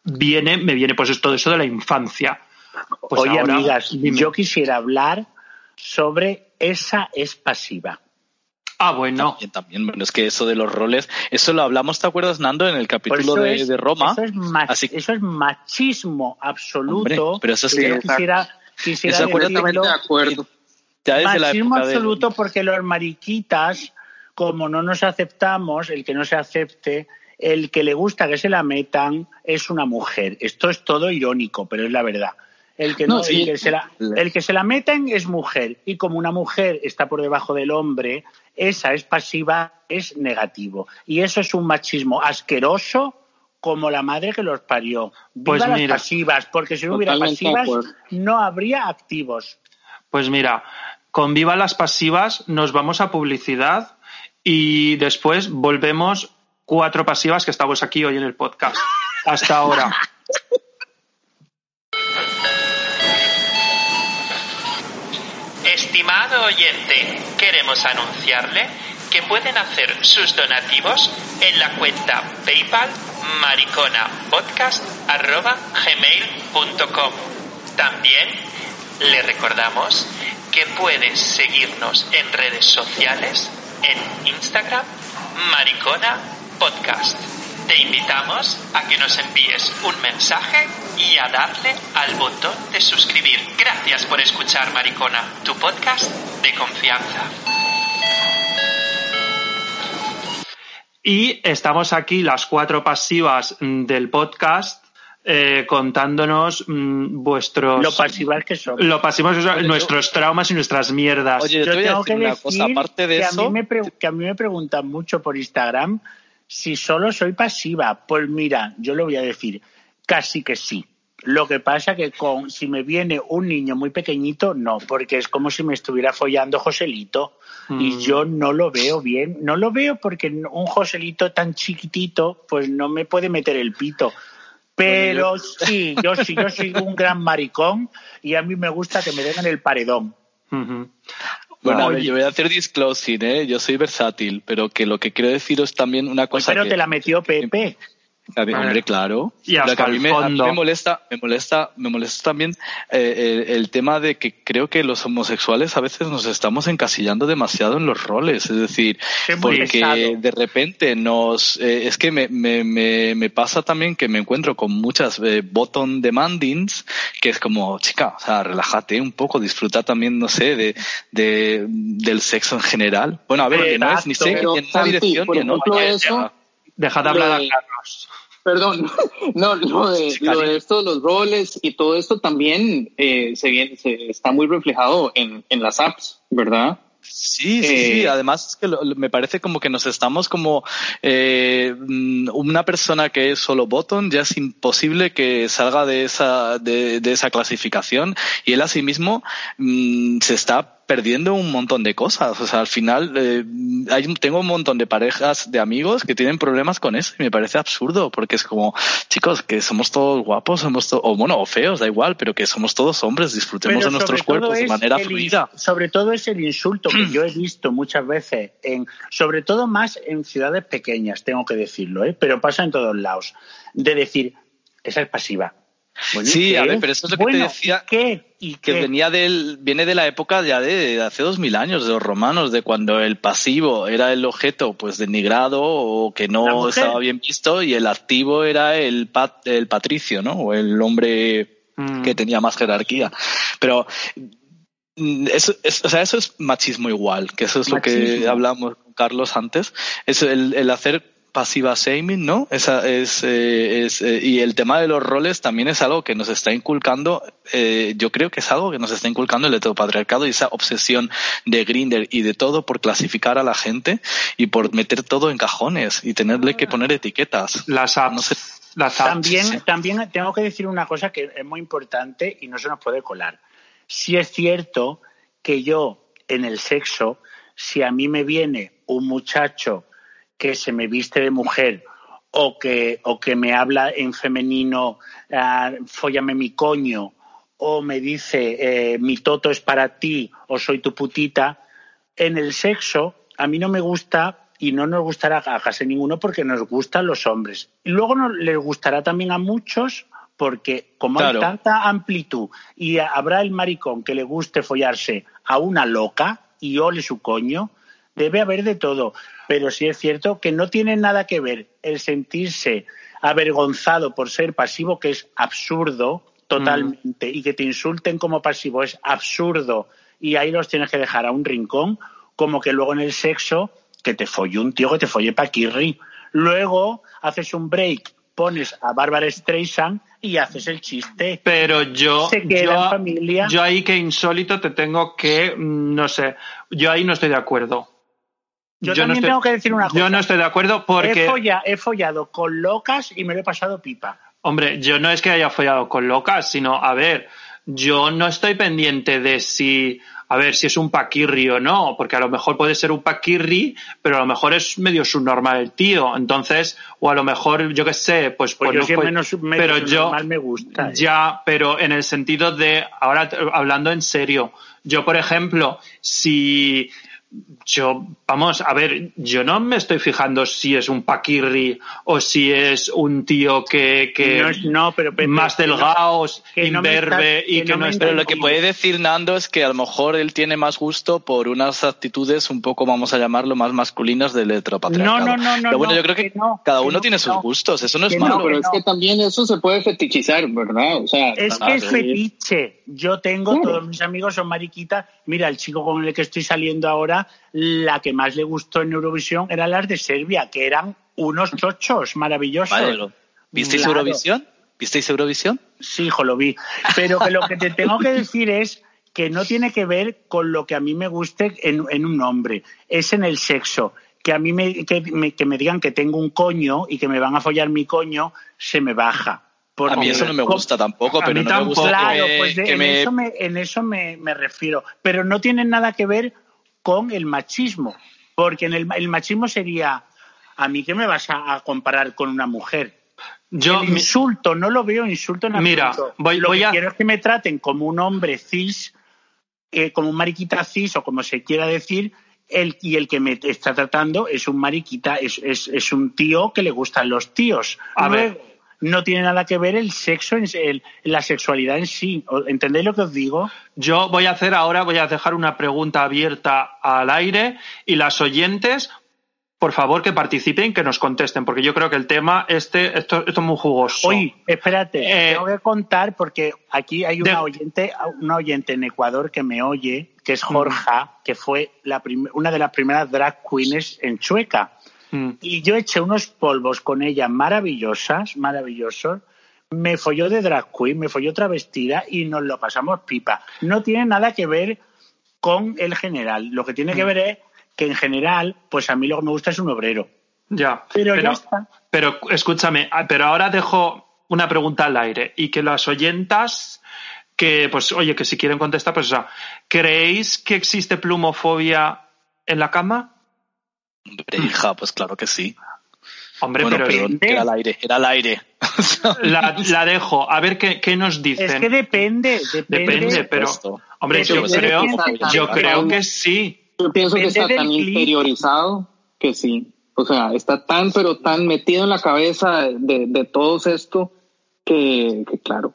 viene, me viene pues todo eso de la infancia. Pues Oye, ahora, amigas, dime. yo quisiera hablar sobre esa es pasiva. Ah, bueno. También, también. Bueno, es que eso de los roles, eso lo hablamos, ¿te acuerdas, Nando, en el capítulo de, es- de Roma? Eso es, mach- Así- eso es machismo absoluto. Hombre, pero eso es que yo quisiera, quisiera Eso decirlo. De acuerdo. Ya desde la Machismo de- absoluto porque los mariquitas, como no nos aceptamos, el que no se acepte, el que le gusta que se la metan es una mujer. Esto es todo irónico, pero es la verdad. El que, no, No, sí. el que, se, la, el que se la meten es mujer y como una mujer está por debajo del hombre, esa es pasiva, es negativo. Y eso es un machismo asqueroso como la madre que los parió. Viva Pues las mira. pasivas, porque si no hubiera pasivas no habría activos. Pues mira, con Viva las Pasivas nos vamos a publicidad y después volvemos cuatro pasivas que estamos aquí hoy en el podcast. Hasta ahora. Estimado oyente, queremos anunciarle que pueden hacer sus donativos en la cuenta PayPal mariconapodcast.gmail.com También le recordamos que puedes seguirnos en redes sociales en Instagram Maricona Podcast. Te invitamos a que nos envíes un mensaje y a darle al botón de suscribir. Gracias por escuchar Maricona, tu podcast de confianza. Y estamos aquí las cuatro pasivas del podcast eh, contándonos mm, vuestros Lo pasivas que son. lo pasivos, nuestros traumas y nuestras mierdas. Oye, yo, Yo te voy a tengo decir que una decir cosa, aparte de que, eso, a mí me que a mí me preguntan mucho por Instagram si solo soy pasiva. Pues mira, yo lo voy a decir, casi que sí. Lo que pasa que con si me viene un niño muy pequeñito, no, porque es como si me estuviera follando Joselito. Y Mm. yo no lo veo bien. No lo veo porque un Joselito tan chiquitito, pues no me puede meter el pito. Pero sí, yo sí, yo soy un gran maricón y a mí me gusta que me den en el paredón. Bueno, Oye. yo voy a hacer disclosing, ¿eh? Yo soy versátil, pero que lo que quiero deciros también una cosa pero que... te la metió Pepe. A ver, hombre, claro. Y hasta Lo que a mí, me, a mí me molesta, me molesta, me molesta también eh, el, el tema de que creo que los homosexuales a veces nos estamos encasillando demasiado en los roles. Es decir, porque de repente nos, eh, es que me, me, me, me pasa también que me encuentro con muchas eh, bottom demandings que es como, chica, o sea, relájate un poco, disfruta también, no sé, de, de, del sexo en general. Bueno, a ver, que no es ni sé en una Santi, dirección por ni en ejemplo, otra. Dejad hablar a Eh, Carlos. Perdón, no, lo de, lo de esto, los roles y todo esto también eh, se, viene- se está muy reflejado en, en las apps, ¿verdad? Sí, sí, Eh, sí. Además, es que lo- me parece como que nos estamos como eh, mm, una persona que es solo bottom, ya es imposible que salga de esa de, de esa clasificación y él asimismo mm, se está perdiendo un montón de cosas. O sea, al final eh, hay, tengo un montón de parejas de amigos que tienen problemas con eso y me parece absurdo porque es como, chicos, que somos todos guapos, somos todos, o bueno, o feos, da igual, pero que somos todos hombres, disfrutemos Pero de nuestros cuerpos de manera el- fluida. Sobre todo es el insulto que yo he visto muchas veces, en, sobre todo más en ciudades pequeñas, tengo que decirlo, ¿eh? pero pasa en todos lados, de decir, esa es pasiva. Bueno, ¿y Sí, qué? a ver, pero eso es lo que te decía, ¿y qué? ¿Y que qué? venía del, viene de la época ya de, de hace dos mil años, de los romanos, de cuando el pasivo era el objeto pues denigrado o que no estaba bien visto y el activo era el, pat- el patricio, ¿no? O el hombre Mm. que tenía más jerarquía. Pero mm, eso es, o sea, eso es machismo igual, que eso es lo que hablamos con Carlos antes, es el, el hacer pasiva shaming, ¿no? Esa es, eh, es eh, y el tema de los roles también es algo que nos está inculcando, eh, yo creo que es algo que nos está inculcando el heteropatriarcado y esa obsesión de Grinder y de todo por clasificar a la gente y por meter todo en cajones y tenerle que poner etiquetas. Las apps. No sé. Las apps. También, también tengo que decir una cosa que es muy importante y no se nos puede colar. Si es cierto que yo, en el sexo, si a mí me viene un muchacho que se me viste de mujer o que, o que me habla en femenino, ah, fóllame mi coño, o me dice eh, mi toto es para ti o soy tu putita, en el sexo a mí no me gusta y no nos gustará a casi ninguno porque nos gustan los hombres. Y luego nos, les gustará también a muchos porque como Claro. hay tanta amplitud y habrá el maricón que le guste follarse a una loca y ole su coño, debe haber de todo. Pero sí es cierto que no tiene nada que ver el sentirse avergonzado por ser pasivo, que es absurdo totalmente, y que te insulten como pasivo es absurdo, y ahí los tienes que dejar a un rincón, como que luego en el sexo, que te folle un tío que te folle Paquirri. Luego haces un break, pones a Bárbara Streisand y haces el chiste. Pero yo, Se queda yo, en familia. yo ahí que insólito te tengo que, mm, no sé, yo ahí no estoy de acuerdo. Yo, no también estoy- tengo que decir una cosa. Yo no estoy de acuerdo porque, he, folla- he follado con locas y me lo he pasado pipa. hombre, yo no es que haya follado con locas, sino, a ver, yo no estoy pendiente de si, a ver, si es un paquirri o no, porque a lo mejor puede ser un paquirri, pero a lo mejor es medio subnormal el tío, entonces, o a lo mejor, yo qué sé, pues, Pues pues yo no si menos, menos pero yo, me gusta. ¿eh? Ya, pero en el sentido de, ahora hablando en serio, yo por ejemplo, si yo, vamos, a ver, yo no me estoy fijando si es un paquirri o si es un tío que, que No es- no, pero Pepe, más delgado, que no imberbe y que que no Pero lo que puede decir Nando es que a lo mejor él tiene más gusto por unas actitudes un poco, vamos a llamarlo, más masculinas del heteropatriarcado. No, no, no, no, Pero bueno, no, yo creo que, que no, cada que uno no, tiene sus no. gustos, eso no es Que malo. No, pero es que también eso se puede fetichizar, ¿verdad? O sea, Es que es fetiche. Yo tengo, todos mis amigos son mariquitas. Mira, el chico con el que estoy saliendo ahora, la que más le gustó en Eurovisión eran las de Serbia, que eran unos chochos maravillosos. Vale, ¿Visteis Claro. Eurovisión? ¿Visteis Eurovisión? Sí, hijo, lo vi. Pero que lo que te tengo que decir es que no tiene que ver con lo que a mí me guste en, en un hombre. Es en el sexo. Que a mí me, que, me, que me digan que tengo un coño y que me van a follar mi coño, se me baja. Porque- A mí eso no me gusta tampoco, pero no me gusta. Claro, que pues de- que en, me- eso, me, en eso me, me refiero. Pero no tiene nada que ver con el machismo. Porque en el, el machismo sería, a mí que me vas a, a comparar con una mujer. yo, el mi- insulto, no lo veo insulto en Mira, absoluto. voy- lo voy que a- quiero es que me traten como un hombre cis, eh, como un mariquita cis o como se quiera decir, el, y el que me está tratando es un mariquita, es, es, es un tío que le gustan los tíos. A Luego, ver. No tiene nada que ver el sexo, en, el- la sexualidad en sí. ¿O- ¿Entendéis lo que os digo? Yo voy a hacer ahora, voy a dejar una pregunta abierta al aire y las oyentes, por favor, que participen, que nos contesten, porque yo creo que el tema este, esto, esto es muy jugoso. Oye, espérate, Eh, tengo que contar porque aquí hay una de- oyente, una oyente en Ecuador que me oye, que es Jorja, que fue la una de las primeras drag queens en Chueca. Mm. Y yo eché unos polvos con ella maravillosas, maravillosos. Me folló de drag queen, me folló otra vestida y nos lo pasamos pipa. No tiene nada que ver con el general. Lo que tiene Mm. que ver es que en general, pues a mí lo que me gusta es un obrero. Ya. Pero ya está. Pero escúchame, ah, pero ahora dejo una pregunta al aire y que las oyentas que, pues, oye, que si quieren contestar, pues, o sea, ¿creéis que existe plumofobia en la cama? Hombre, hija, pues claro que sí. Hombre, Bueno, pero perdón, era al aire, era al aire. la, la dejo. A ver qué, qué nos dicen. Es que depende, depende. Depende, pero, hombre, Pero yo yo creo, yo creo que sí. Yo pienso que está tan clip. interiorizado que sí. O sea, está tan, pero tan metido en la cabeza de, de todos esto que, que claro.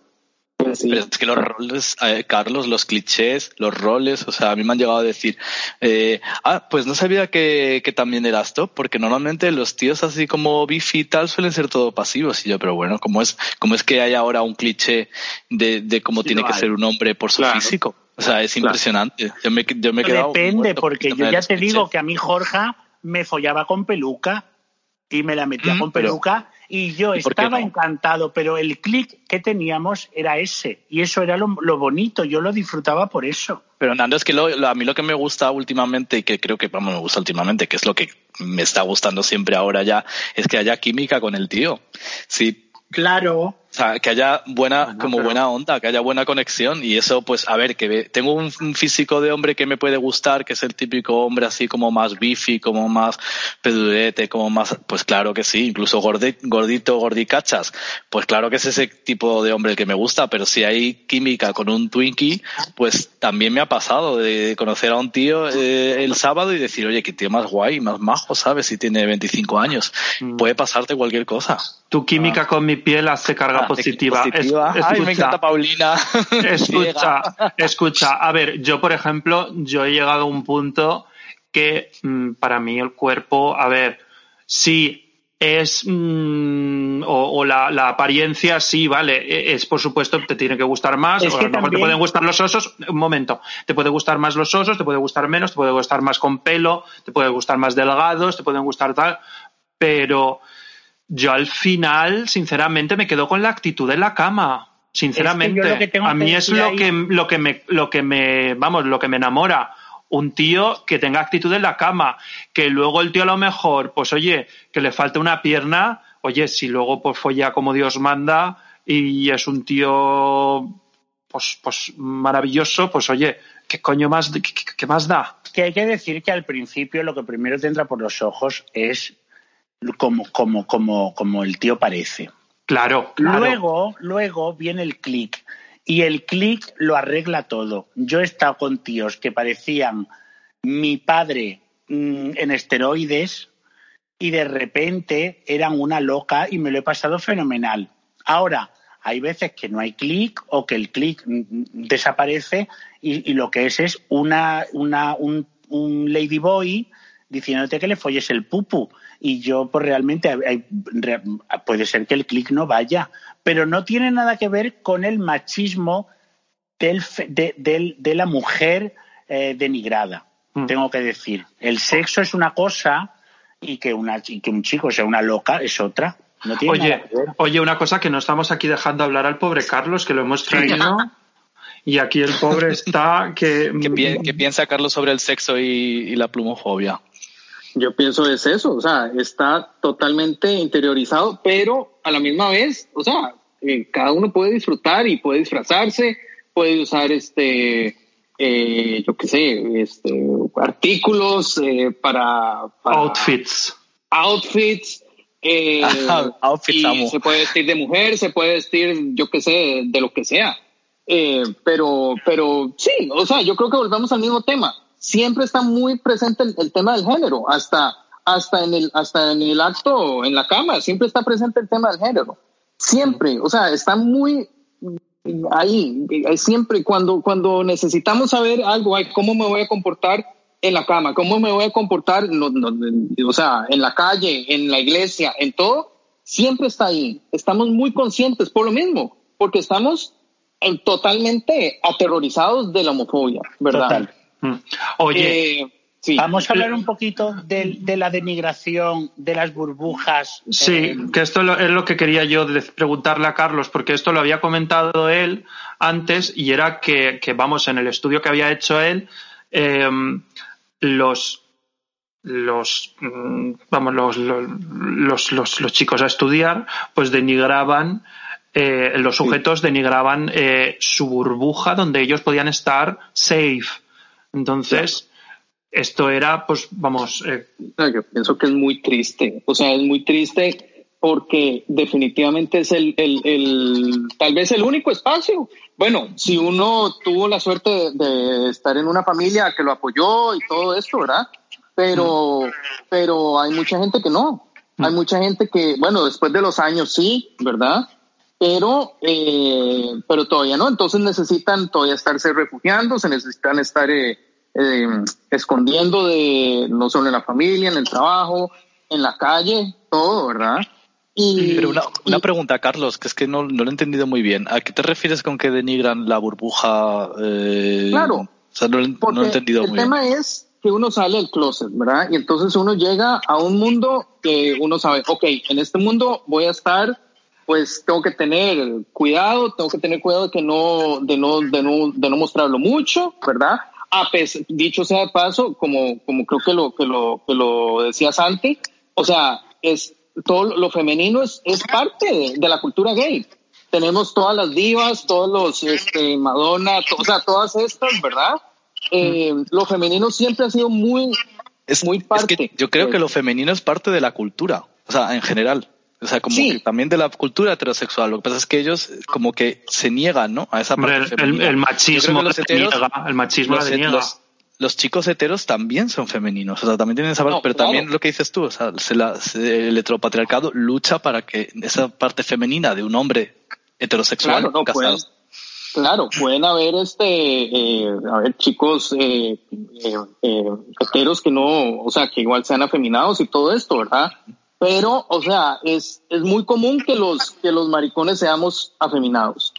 Sí. Pero es que los roles, eh, Carlos, los clichés, los roles, o sea, a mí me han llegado a decir, eh, ah, pues no sabía que, que también eras top, porque normalmente los tíos así como bifi y tal suelen ser todo pasivos. Y yo, pero bueno, ¿cómo es, cómo es que hay ahora un cliché de, de cómo Sí tiene que hay. ser un hombre por su Claro. físico? O sea, es Claro. impresionante. Yo me, yo me he quedado Depende, porque yo ya te digo que a mí Jorge me follaba con peluca y me la metía Mm, con pero- peluca y yo ¿y por qué estaba no? encantado, pero el clic que teníamos era ese y eso era lo, lo bonito, yo lo disfrutaba por eso. Pero Nando, es que lo- lo- a mí lo que me gusta últimamente y que creo que vamos, me gusta últimamente, que es lo que me está gustando siempre ahora ya, es que haya química con el tío. Sí, Claro, o sea, que haya buena, Bueno, como pero- buena onda, que haya buena conexión y eso, pues, a ver, que tengo un, físico de hombre que me puede gustar, que es el típico hombre así como más bifi, como más pedurete, como más, pues claro que sí, incluso gordi- gordito, gordicachas, pues claro que es ese tipo de hombre el que me gusta, pero si hay química con un Twinkie, pues también me ha pasado de conocer a un tío eh, el sábado y decir, oye, qué tío más guay, más majo, ¿sabes? Si tiene 25 años. Mm. Puede pasarte cualquier cosa. Tu química con mi piel hace carga Positiva. Es- positiva. Ay, escucha, me encanta Paulina. Escucha, escucha. A ver, yo, por ejemplo, yo he llegado a un punto que mm, para mí el cuerpo, a ver, sí es mm, o, o la, la apariencia sí vale e- es por supuesto te tiene que gustar más Es o a lo mejor te pueden gustar los osos un momento te puede gustar más los osos te puede gustar menos te puede gustar más con pelo te puede gustar más delgados te pueden gustar tal pero yo al final, sinceramente, me quedo con la actitud en la cama. Sinceramente, Es que a mí es lo ahí- que, lo que me, lo que me, vamos, lo que me enamora. Un tío que tenga actitud en la cama, que luego el tío a lo mejor, pues oye, que le falte una pierna, oye, si luego pues folla como Dios manda y es un tío, pues, pues maravilloso, pues oye, ¿qué coño más, qué, qué- qué más da? que hay que decir que al principio lo que primero te entra por los ojos es como, como, como, como el tío parece. Claro, claro. Luego, luego viene el clic. Y el clic lo arregla todo. Yo he estado con tíos que parecían mi padre mm, en esteroides y de repente eran una loca y me lo he pasado fenomenal. Ahora, hay veces que no hay clic o que el clic mm, mm, desaparece y, y lo que es es una, una, un, un ladyboy diciéndote que le folles el pupu. Y yo, pues realmente, hay- hay- re- puede ser que el clic no vaya, pero no tiene nada que ver con el machismo del, fe- de, del- de la mujer eh, denigrada, Mm. tengo que decir. El sexo es una cosa y que, una, y que un chico sea una loca es otra. No tiene Oye, nada que ver. oye, una cosa que no estamos aquí dejando hablar al pobre Carlos, que lo hemos traído. Y aquí el pobre está que. ¿Qué, pi- qué piensa Carlos sobre el sexo y, y la plumofobia? Yo pienso es eso, o sea, está totalmente interiorizado, pero a la misma vez, o sea, eh, cada uno puede disfrutar y puede disfrazarse, puede usar este, eh, yo qué sé, este, artículos eh, para, para Outfits. outfits, eh, Outfits, y amo. se puede vestir de mujer, se puede vestir, yo qué sé, de lo que sea. Eh, pero, pero sí, o sea, yo creo que volvemos al mismo tema. Siempre está muy presente el, el tema del género, hasta, hasta en el, hasta en el acto, en la cama, siempre está presente el tema del género. Siempre, o sea, está muy ahí, eh, siempre cuando, cuando necesitamos saber algo, ay, cómo me voy a comportar en la cama, cómo me voy a comportar, no, o sea, en la calle, en la iglesia, en todo, siempre está ahí. Estamos muy conscientes por lo mismo, porque estamos eh, totalmente aterrorizados de la homofobia, ¿verdad? Mm. Oye, Eh, sí. Vamos a hablar un poquito de, de la denigración, de las burbujas. sí, eh, que esto es lo que quería yo preguntarle a Carlos, porque esto lo había comentado él antes y era que, que, vamos, en el estudio que había hecho él, eh, los los mm, vamos los, los, los, los- los chicos a estudiar pues denigraban eh, los sujetos denigraban eh, su burbuja donde ellos podían estar safe. Entonces, esto era, pues, vamos, eh, yo pienso que es muy triste. O sea, es muy triste porque definitivamente es el, el, el- tal vez el único espacio. Bueno, si uno tuvo la suerte de, de estar en una familia que lo apoyó y todo esto, ¿verdad? Pero, pero hay mucha gente que no. Hay mucha gente que, bueno, después de los años sí, ¿verdad? Pero, eh, pero todavía no. Entonces necesitan todavía estarse refugiando, se necesitan estar eh, eh, escondiendo de no solo en la familia, en el trabajo, en la calle, todo, ¿verdad? Y, Pero una, una y- pregunta, Carlos, que es que no, no lo he entendido muy bien. ¿A qué te refieres con que denigran la burbuja? eh, Claro. O sea, no, lo he- no lo he entendido el muy bien. tema es que uno sale del closet, ¿verdad? Y entonces uno llega a un mundo que uno sabe, ok, en este mundo voy a estar, pues tengo que tener cuidado, tengo que tener cuidado de que no, de no, de no, de no mostrarlo mucho, ¿verdad? A pes- dicho sea de paso, como, como creo que lo, que lo, que lo decía Santi, o sea, es todo lo femenino es, es parte de, de la cultura gay. Tenemos todas las divas, todos los, este, Madonna, to- o sea, todas estas, ¿verdad? Eh, lo femenino siempre ha sido muy, Es, muy es parte. que yo creo que lo femenino es parte de la cultura, o sea, en general. O sea, como Sí. que también de la cultura heterosexual. Lo que pasa es que ellos como que se niegan, ¿no? A esa parte el, machismo los heteros- deniega, el machismo los, deniega. los- los chicos heteros también son femeninos, o sea, también tienen esa parte, No, pero claro. también lo que dices tú, o sea, se la- se- el heteropatriarcado lucha para que esa parte femenina de un hombre heterosexual Claro, no casado. pueden, claro, pueden haber este, eh, a ver, chicos eh, eh, eh, heteros que no, o sea, que igual sean afeminados y todo esto, ¿verdad? Pero, o sea, es, es muy común que los, que los maricones seamos afeminados.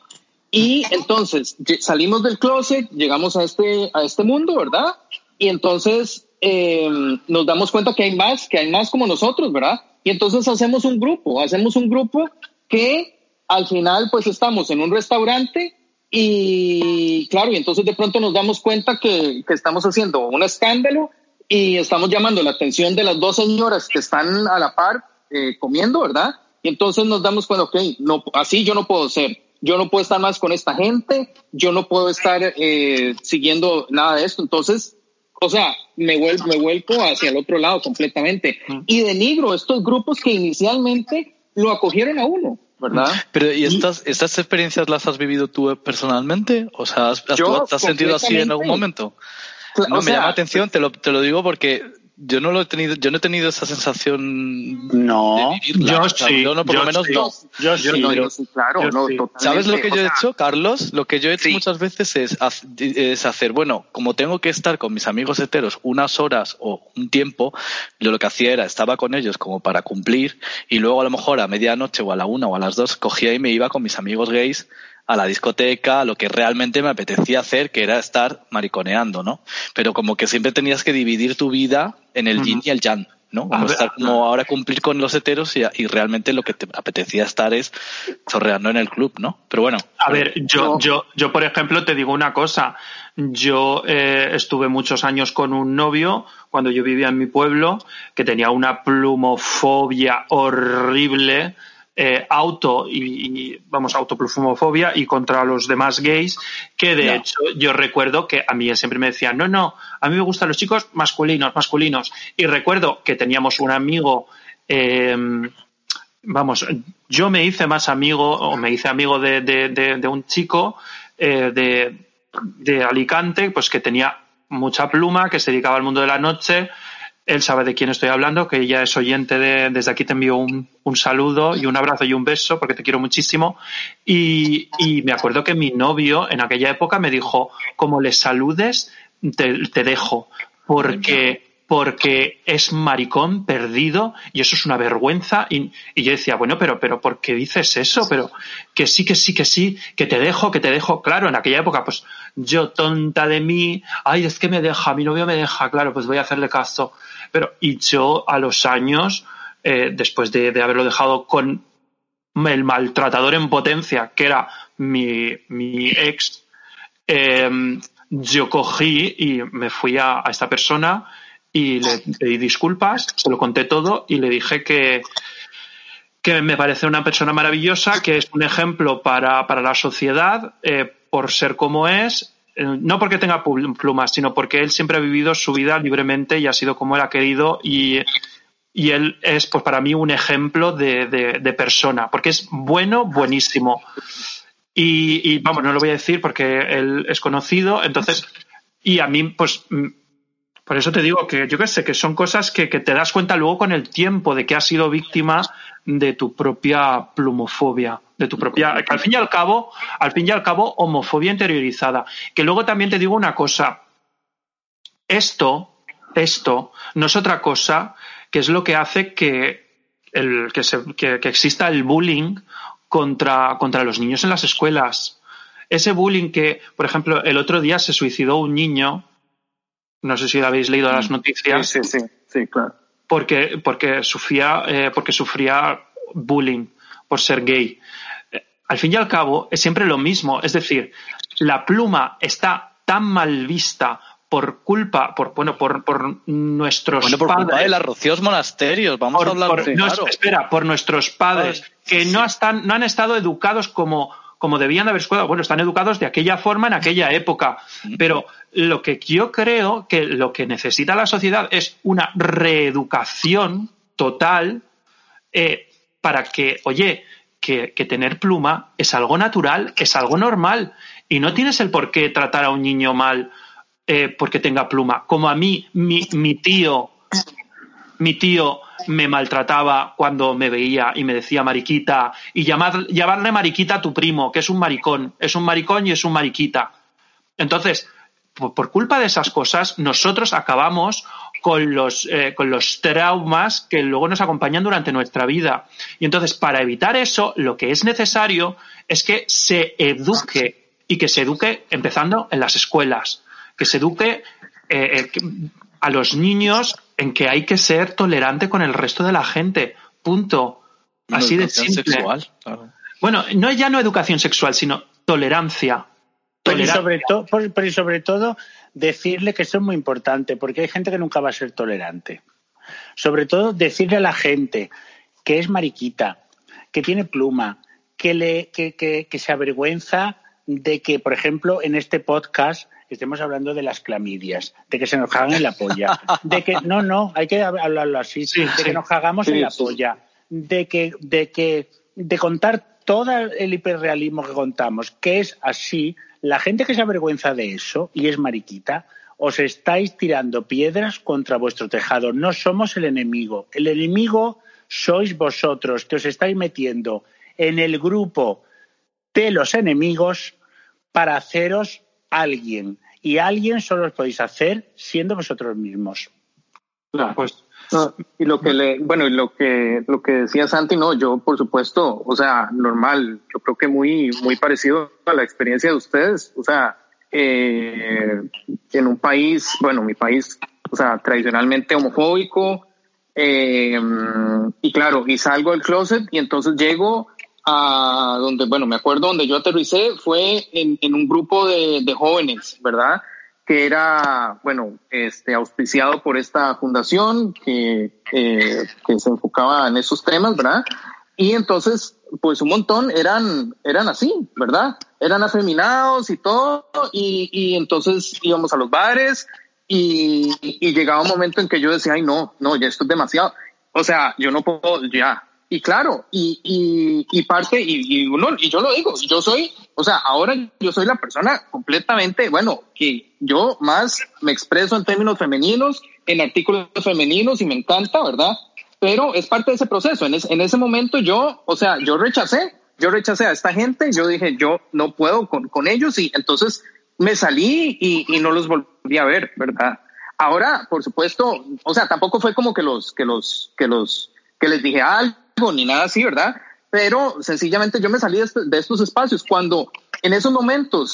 Y entonces salimos del closet, llegamos a este, a este mundo, ¿verdad? Y entonces eh, nos damos cuenta que hay más, que hay más como nosotros, ¿verdad? Y entonces hacemos un grupo, hacemos un grupo que al final pues estamos en un restaurante y claro, y entonces de pronto nos damos cuenta que, que estamos haciendo un escándalo y estamos llamando la atención de las dos señoras que están a la par eh, comiendo, ¿verdad? Y entonces nos damos cuenta, ok, no, así yo no puedo ser, yo no puedo estar más con esta gente, yo no puedo estar eh, siguiendo nada de esto, entonces, o sea, me vuelvo, me vuelco hacia el otro lado completamente y denigro estos grupos que inicialmente lo acogieron a uno, ¿verdad? Pero, ¿y estas, estas experiencias las has vivido tú personalmente? O sea, ¿has, has- tú has sentido así en algún momento? No, o me llama la atención, te lo, te lo digo porque yo no lo he tenido, yo no he tenido esa sensación No, de vivirla. yo O sea, sí, yo no, por yo lo menos sí. no. yo sí. no, pero- yo sí, claro, yo no, sí. ¿Sabes lo que yo he hecho, Carlos? Lo que yo he hecho Sí. muchas veces es, es hacer, bueno, como tengo que estar con mis amigos heteros unas horas o un tiempo, yo lo que hacía era, estaba con ellos como para cumplir y luego a lo mejor a medianoche o a la una o a las dos cogía y me iba con mis amigos gays a la discoteca, a lo que realmente me apetecía hacer, que era estar mariconeando, ¿no? Pero como que siempre tenías que dividir tu vida en el yin y el yang, ¿no? Como ver, estar como ahora cumplir con los heteros y, y realmente lo que te apetecía estar es chorreando en el club, ¿no? Pero bueno. A ver, yo, yo, yo, por ejemplo, te digo una cosa. Yo eh, estuve muchos años con un novio cuando yo vivía en mi pueblo que tenía una plumofobia horrible, eh, auto y, y, vamos, autoplumofobia y contra los demás gays, que de hecho yo recuerdo que a mí él siempre me decía, no, no, a mí me gustan los chicos masculinos, masculinos. Y recuerdo que teníamos un amigo eh, vamos, yo me hice más amigo o me hice amigo de, de, de, de un chico eh, de, de Alicante, pues que tenía mucha pluma, que se dedicaba al mundo de la noche. Él sabe de quién estoy hablando, que ella es oyente de, desde aquí te envío un, un saludo y un abrazo y un beso porque te quiero muchísimo. Y, me acuerdo que mi novio en aquella época me dijo, como le saludes, te, te dejo, porque, porque es maricón perdido y eso es una vergüenza. Y, y yo decía, bueno, pero, pero, ¿por qué dices eso? Pero que sí, que sí, que sí, que te dejo, que te dejo. Claro, en aquella época, pues yo tonta de mí, ay, es que me deja, mi novio me deja, claro, pues voy a hacerle caso. Pero, y yo a los años, eh, después de, de haberlo dejado con el maltratador en potencia, que era mi, mi ex, eh, yo cogí y me fui a, a, esta persona y le pedí disculpas, se lo conté todo y le dije que, que me parece una persona maravillosa, que es un ejemplo para, para la sociedad eh, por ser como es, no porque tenga plumas, sino porque él siempre ha vivido su vida libremente y ha sido como él ha querido y, y él es, pues para mí, un ejemplo de, de- persona, porque es bueno, buenísimo. Y, y, vamos, no lo voy a decir porque él es conocido, entonces, y a mí, pues, por eso te digo que yo qué sé, que son cosas que, te das cuenta luego con el tiempo de que has sido víctima de tu propia plumofobia, de tu propia, al fin y al cabo, al fin y al cabo, homofobia interiorizada. Que luego también te digo una cosa, esto, esto no es otra cosa que es lo que hace que, que- que exista el bullying contra, contra los niños en las escuelas. Ese bullying que, por ejemplo, el otro día se suicidó un niño, no sé si habéis leído las noticias, Sí, sí, sí, sí, claro. porque, porque, sufría, eh, porque sufría bullying por ser gay. Al fin y al cabo, es siempre lo mismo. Es decir, la pluma está tan mal vista por culpa, por, bueno, por, por nuestros Bueno, por padres. culpa de las rocíos monasterios, vamos por- a hablar por- no, claro. espera, por nuestros padres, que sí, no, están, no han estado educados como, como debían de haber estado. Bueno, están educados de aquella forma en aquella época. Pero lo que yo creo que lo que necesita la sociedad es una reeducación total eh, para que, oye, que, tener pluma es algo natural, es algo normal. Y no tienes el por qué tratar a un niño mal eh, porque tenga pluma. Como a mí, mi tío, mi tío me maltrataba cuando me veía y me decía mariquita y llamar, llamarle mariquita a tu primo, que es un maricón, es un maricón y es un mariquita. Entonces, por, culpa de esas cosas, nosotros acabamos con los, eh, con los traumas que luego nos acompañan durante nuestra vida. Y entonces, para evitar eso, lo que es necesario es que se eduque y que se eduque empezando en las escuelas, que se eduque eh, eh, a los niños en que hay que ser tolerante con el resto de la gente. Punto. Así de Educación simple. sexual, claro. Bueno, no ya no educación sexual, sino tolerancia. Pero y, Tolerancia. sobre por- pero y sobre todo decirle que eso es muy importante, porque hay gente que nunca va a ser tolerante. Sobre todo decirle a la gente que es mariquita, que tiene pluma, que, le, que, que- que se avergüenza de que, por ejemplo, en este podcast estemos hablando de las clamidias, de que se nos cagan en la polla, de que no, no, hay que hab- hablarlo así, Sí, de que nos cagamos Sí, en la polla, de que, de que, de contar todo el hiperrealismo que contamos, que es así, la gente que se avergüenza de eso y es mariquita, os estáis tirando piedras contra vuestro tejado. No somos el enemigo. El enemigo sois vosotros, que os estáis metiendo en el grupo de los enemigos para haceros alguien. Y alguien solo os podéis hacer siendo vosotros mismos. Claro. Pues No, y lo que le, bueno, y lo que, lo que decía Santi, no, yo por supuesto, o sea, normal, yo creo que muy, muy parecido a la experiencia de ustedes, o sea, eh, en un país, bueno, mi país, o sea, tradicionalmente homofóbico, eh, y claro, y salgo del closet y entonces llego a donde, bueno, me acuerdo donde yo aterricé fue en, en un grupo de, de jóvenes, ¿verdad? que era, bueno, este, auspiciado por esta fundación que, eh, que se enfocaba en esos temas, ¿verdad? Y entonces, pues un montón eran, eran así, ¿verdad? Eran afeminados y todo, y, y entonces íbamos a los bares y, y llegaba un momento en que yo decía, ay, no, no, ya esto es demasiado. O sea, yo no puedo, ya. Y claro, y, y, y parte, y, y uno, y yo lo digo, yo soy, o sea, ahora yo soy la persona completamente, bueno, que yo más me expreso en términos femeninos, en artículos femeninos y me encanta, ¿verdad? Pero es parte de ese proceso. En, es- en ese momento yo, o sea, yo rechacé, yo rechacé a esta gente, yo dije, yo no puedo con, con ellos y entonces me salí y, y no los volví a ver, ¿verdad? Ahora, por supuesto, o sea, tampoco fue como que los, que los, que los, que les dije algo ni nada así, ¿verdad? Pero sencillamente yo me salí de, estos espacios cuando en esos momentos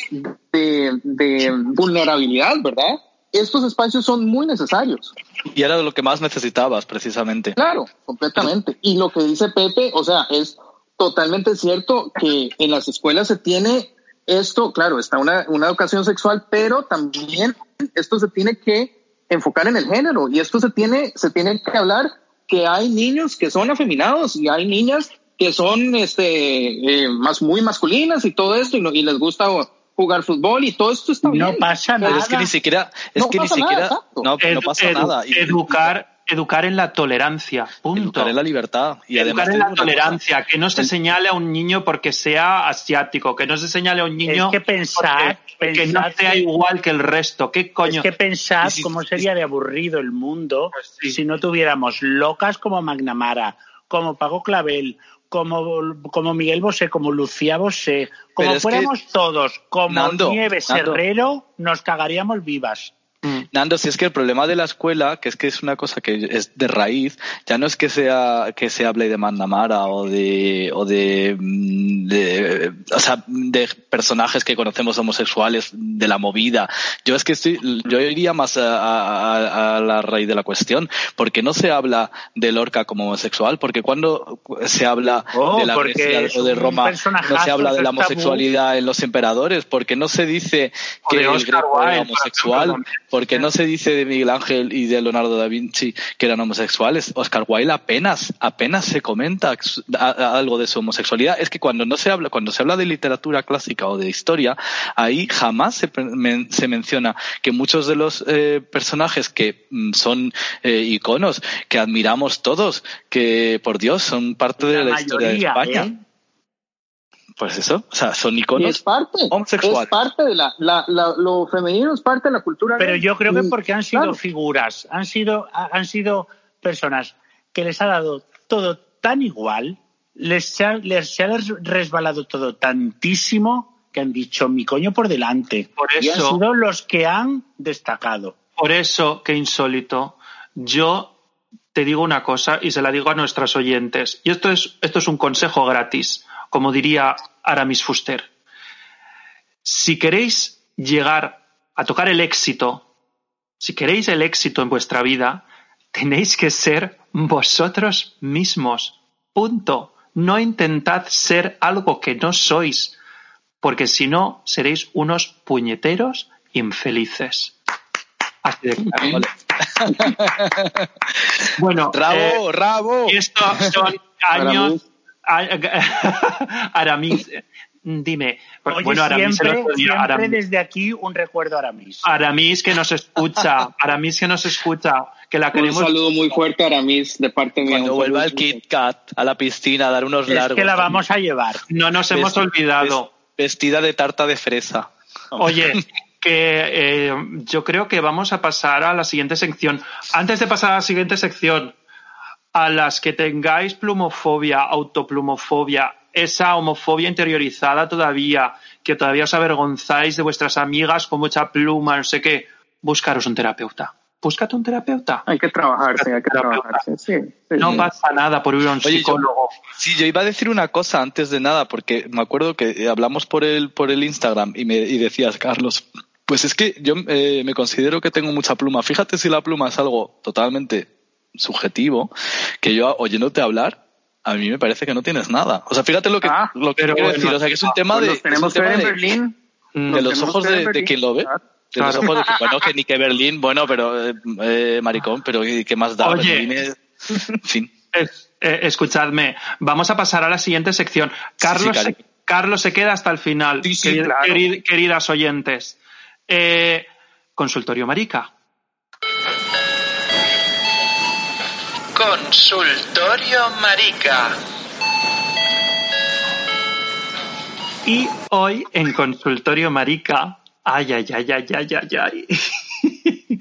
de, de vulnerabilidad, ¿verdad? Estos espacios son muy necesarios. Y era lo que más necesitabas, precisamente. Claro, completamente. Y lo que dice Pepe, o sea, es totalmente cierto que en las escuelas se tiene esto, claro, está una, una educación sexual, pero también esto se tiene que enfocar en el género y esto se tiene, se tiene que hablar que hay niños que son afeminados y hay niñas que son este eh, más muy masculinas y todo esto y, no- y les gusta jugar fútbol y todo esto está No bien. pasa Pero nada. es que ni siquiera, es No que ni pasa nada, siquiera, exacto. no, no pasa edu- nada. Y- Educar, educar en la tolerancia. Punto. educar en la libertad. Y educar además en la cosa, tolerancia, que no se señale a un niño porque sea asiático, que no se señale a un niño Es que pensad, porque- que no sea que- igual que el resto. ¿Qué coño? Es que pensad si- cómo sería de aburrido el mundo Pues sí. si no tuviéramos locas como Magnamara, como Pago Clavel, como, como Miguel Bosé, como Lucía Bosé, como que- fuéramos todos, como Nando, Nieves Nando. Herrero, nos cagaríamos vivas. Mm. Nando, si es que el problema de la escuela, que es que es una cosa que es de raíz, ya no es que sea que se hable de Mandamara o de o de, mm, de- o sea, de personajes que conocemos homosexuales de la movida. Yo es que estoy, yo iría más a, a- a la raíz de la cuestión, porque no se habla de Lorca como homosexual, porque cuando se habla Oh, de la Grecia o de Roma, no se habla de la tabú. homosexualidad en los emperadores, porque no se dice que el Greco era homosexual. Porque no se dice de Miguel Ángel y de Leonardo da Vinci que eran homosexuales. Oscar Wilde apenas, apenas se comenta algo de su homosexualidad. Es que cuando no se habla, cuando se habla de literatura clásica o de historia, ahí jamás se, men- se menciona que muchos de los eh, personajes que mm, son eh, iconos, que admiramos todos, que por Dios son parte de la, historia de España. ¿eh? Pues eso, o sea, son Y iconos es parte, homosexuales. es parte de la, la, la- lo femenino es parte de la cultura. Pero gay. yo creo que Y- porque han sido claro. figuras, han sido, ha- han sido personas que les ha dado todo tan igual, les ha, les se ha resbalado todo tantísimo que han dicho mi coño por delante. Por Y han eso- sido los que han destacado. Por eso, qué insólito, yo te digo una cosa y se la digo a nuestras oyentes. Y esto es, esto es un consejo gratis, como diría Aramis Fuster. Si queréis llegar a tocar el éxito, si queréis el éxito en vuestra vida, tenéis que ser vosotros mismos. Punto. No intentad ser algo que no sois, porque si no, seréis unos puñeteros infelices. Así de claro. Bueno, eh, Rabo, rabo. y esto son años. Aramis, dime. Oye, bueno, Aramis, el siempre, otro día, siempre Aramis- desde aquí un recuerdo a Aramis. Aramis que nos escucha, Aramis que nos escucha, que la Un queremos. saludo muy fuerte a Aramis de parte mía. Cuando Un vuelva el Kit Kat a la piscina a dar unos es largos. que la vamos a llevar. No nos hemos olvidado. Vestida de tarta de fresa. Oye, que eh, yo creo que vamos a pasar a la siguiente sección. Antes de pasar a la siguiente sección, a las que tengáis plumofobia, autoplumofobia, esa homofobia interiorizada todavía, que todavía os avergonzáis de vuestras amigas con mucha pluma, no sé qué, buscaros un terapeuta. Búscate un terapeuta. Hay que trabajarse, hay que trabajarse. Sí, sí. No pasa nada por ir a un Oye, yo- psicólogo. Sí, yo iba a decir una cosa antes de nada, porque me acuerdo que eh, hablamos por el, por el Instagram y, me, y decías, Carlos, pues es que yo eh, me considero que tengo mucha pluma. Fíjate si la pluma es algo totalmente subjetivo, que yo oyéndote hablar, a mí me parece que no tienes nada. O sea, fíjate lo que, Ah, lo que quiero bueno, decir. O sea, que es un tema Pues de, los tenemos que ver tema en de, Berlín. De los ojos de, de quien lo ve. De los Claro. ojos de que, bueno, que ni que Berlín, bueno, pero, eh, eh, maricón, pero ¿qué más da? Oye. Berlín es- en fin. Es- eh, escuchadme, vamos a pasar a la siguiente sección. Carlos, sí, se, cariño. Carlos se queda hasta el final, Sí, sí, queri- claro. queri- queridas oyentes. Eh, consultorio Marica. Consultorio Marica. Y hoy en Consultorio Marica, ay, ay, ay, ay, ay, ay, ay.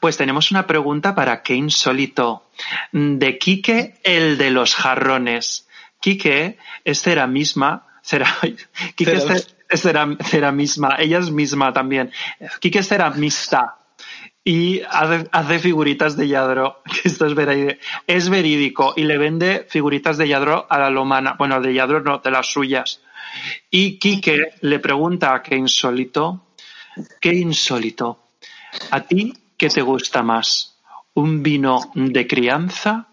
Pues tenemos una pregunta para qué insólito. De Quique, el de los jarrones. Quique es ceramisma. Cera, Quique es, ce- es ceram- ceramisma. Ella es misma también. Quique es ceramista. Y hace, figuritas de Yadro. que Esto es verídico. Es verídico. Y le vende figuritas de Yadro a la lomana. Bueno, de Yadro no, de las suyas. Y Quique le pregunta a qué insólito, qué insólito, ¿a ti qué te gusta más? ¿Un vino de crianza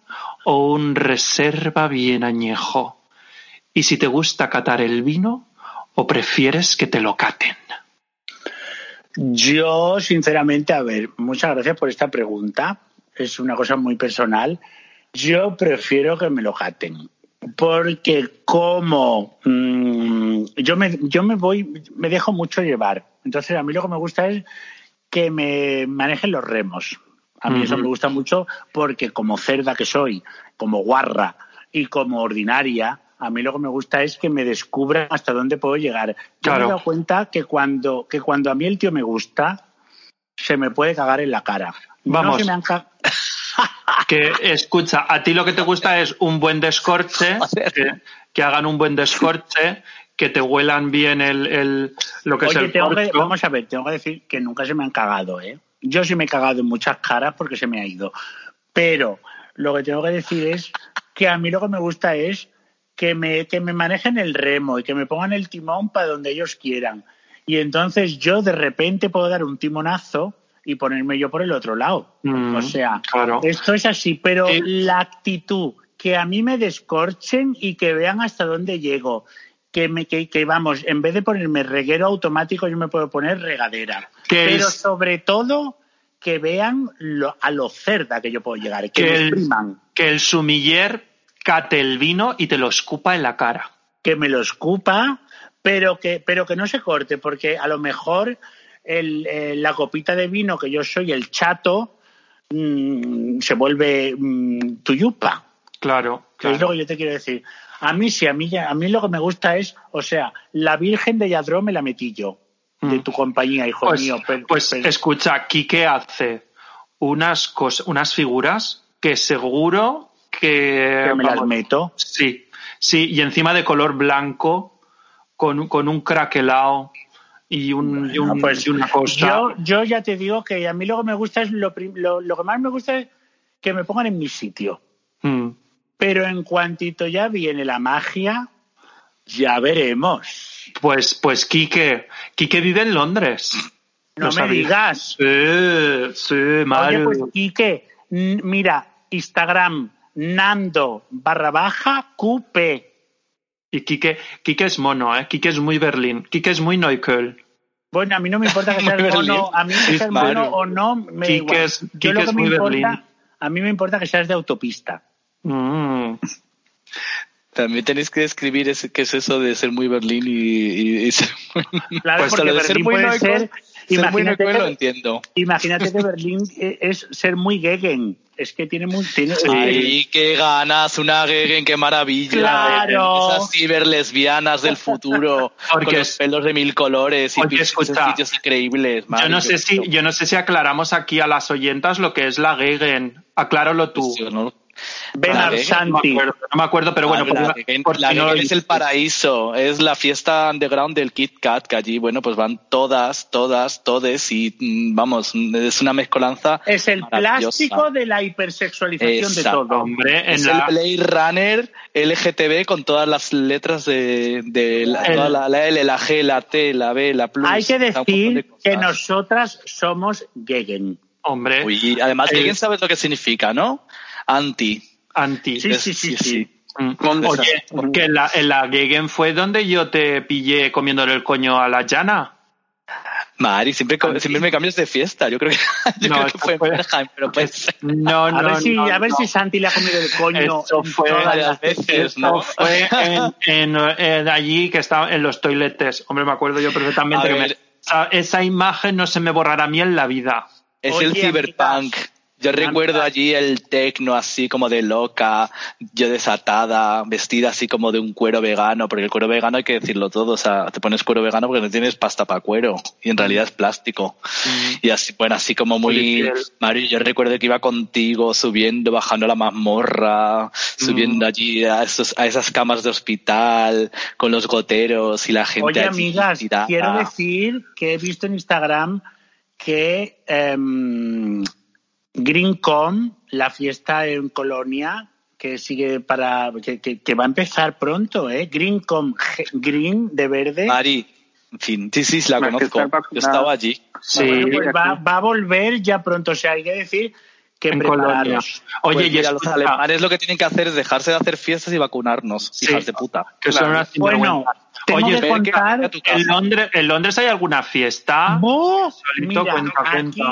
o un reserva bien añejo? Y si te gusta catar el vino o prefieres que te lo caten. Yo, sinceramente, a ver, muchas gracias por esta pregunta. Es una cosa muy personal. Yo prefiero que me lo jaten. Porque como mm, yo me yo me voy, me dejo mucho llevar. Entonces a mí lo que me gusta es que me manejen los remos. A mí eso me gusta mucho porque como cerda que soy, como guarra y como ordinaria, a mí lo que me gusta es que me descubran hasta dónde puedo llegar. Yo Claro. me he dado cuenta que cuando, que cuando a mí el tío me gusta, se me puede cagar en la cara. No Vamos. se me han ca- Que escucha, a ti lo que te gusta es un buen descorche, que, que hagan un buen descorche, que te huelan bien el, el- lo que es el tengo que, corcho. vamos a ver, tengo que decir que nunca se me han cagado, ¿eh? Yo sí me he cagado en muchas caras porque se me ha ido. Pero lo que tengo que decir es que a mí lo que me gusta es que me, que me manejen el remo y que me pongan el timón para donde ellos quieran. Y entonces yo de repente puedo dar un timonazo y ponerme yo por el otro lado. Mm, o sea, claro. esto es así, pero Sí. la actitud, que a mí me descorchen y que vean hasta dónde llego. Que, me, que, que, vamos, en vez de ponerme reguero automático, yo me puedo poner regadera. Pero sobre todo, que vean lo- a lo cerda que yo puedo llegar, que, Que me el- Que el sumiller cate el vino y te lo escupa en la cara. que me lo escupa, pero que, pero que no se corte, porque a lo mejor el, la copita de vino que yo soy, el chato, mm, se vuelve mm, tuyupa. Claro, Que Es claro. lo que yo te quiero decir. A mí sí, a mí, a mí lo que me gusta es, o sea, la Virgen de Yadró me la metí yo, de Mm. tu compañía, hijo Pues, mío. pero- pues pero- escucha, Quique hace unas unas figuras que seguro que, que me las vamos, meto. Sí, sí, y encima de color blanco, con, un- con un craquelao y, un, y, un- Bueno, pues y una cosa. Yo, yo ya te digo que a mí lo que me gusta es lo, lo, lo que más me gusta es que me pongan en mi sitio. Mm. Pero en cuantito ya viene la magia, ya veremos. Pues, pues Quique, Quique vive en Londres. No ¿Lo me digas. Sí, sí, Mario. Oye, pues Quique, mira, Instagram, Nando barra baja QP. Y Quique, Quique es mono, ¿eh? Quique es muy Berlín. Quique es muy Neukölln. Bueno, a mí no me importa que seas Berlín. mono, a mí que mono o no, me Quique igual. es- Yo lo es que me muy importa, Berlín. a mí me importa que seas de autopista. Mm. También tenéis que describir ese- qué es eso de ser muy Berlín y, y- y ser muy... Claro, Pues porque lo de ser Berlín muy puede ser, ser muy imagínate lo que, entiendo. imagínate que Berlín e- es ser muy gegen. Es que tiene muy, tiene, Ay, qué ganas, una Gegen, qué maravilla. Claro. Esas ciberlesbianas del futuro, Porque con los pelos de mil colores y sitios increíbles. Yo no sé si, yo no sé si aclaramos aquí a las oyentas lo que es la Gegen. Acláralo tú. Yo no- Benar Gegen, No me Santi. acuerdo, no me acuerdo, pero bueno, Ah, la por, Gegen- por la si no lo Gegen es el paraíso, es la fiesta underground del Kit Kat, que allí, bueno, pues van todas, todas, todes y mm, vamos, es una mezcolanza. Es el plástico de la hipersexualización de todo. Hombre, Es la, el Blade Runner LGTB con todas las letras de, de la, El- toda la, la L, la G, la T, la B, la plus. Hay que de decir que nosotras somos gegen. hombre, Uy, además, el- ¿alguien sabe lo que significa, no? Anti. anti. Sí, Es- sí, sí, sí. Mm. ¿Dónde Oye, está? que en la, en la Gegen fue donde yo te pillé comiéndole el coño a la llana. Mari, siempre, siempre me cambias de fiesta. Yo creo que, yo No, creo que fue en fue- Bergheim, pero pues. No, A no, ver si, no, a ver no. si Santi le ha comido el coño. Eso fue todas las- veces, ¿no? Fue en, en- en allí que estaba en los toiletes. Hombre, me acuerdo yo perfectamente A que me- esa, esa imagen no se me borrará a mí en la vida. Es Oye, el cyberpunk. amigas. Yo recuerdo allí el tecno así como de loca, yo desatada, vestida así como de un cuero vegano, porque el cuero vegano hay que decirlo todo, o sea, te pones cuero vegano porque no tienes pasta para cuero y en realidad es plástico. Y así, bueno, así como muy. Mario, yo recuerdo que iba contigo subiendo, bajando la mazmorra, subiendo allí a, esos, a esas camas de hospital, con los goteros y la gente Oye, allí amigas, tirada. quiero decir que he visto en Instagram que em, Greencom, la fiesta en Colonia, que sigue para que, que- que va a empezar pronto, ¿eh? Greencom, Green de verde. Mari, en fin, sí, sí, la que conozco. Yo estaba allí. Sí, Bueno, pues va, aquí. va a volver ya pronto, o sea, hay que decir que en Colonia. prepararos. Oye, Pues y mira, los alemanes lo que tienen que hacer es dejarse de hacer fiestas y vacunarnos, Sí. hijas de puta. que son unas Bueno, tengo Oye, que ver que contar... casa. ¿en Londres, ¿en Londres hay alguna fiesta? ¡Oh! Solito, Mira, cuenta, cuenta.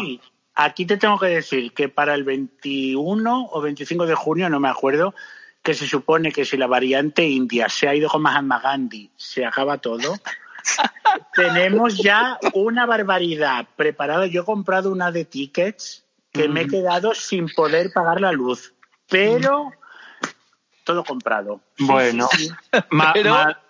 Aquí, te tengo que decir que para el 21 o 25 de junio, no me acuerdo, que se supone que si la variante india se ha ido con Mahatma Gandhi, se acaba todo. Tenemos ya una barbaridad preparada. Yo he comprado una de tickets que me he quedado sin poder pagar la luz, pero todo comprado. Bueno, sí, sí. Ma- Pero- Ma-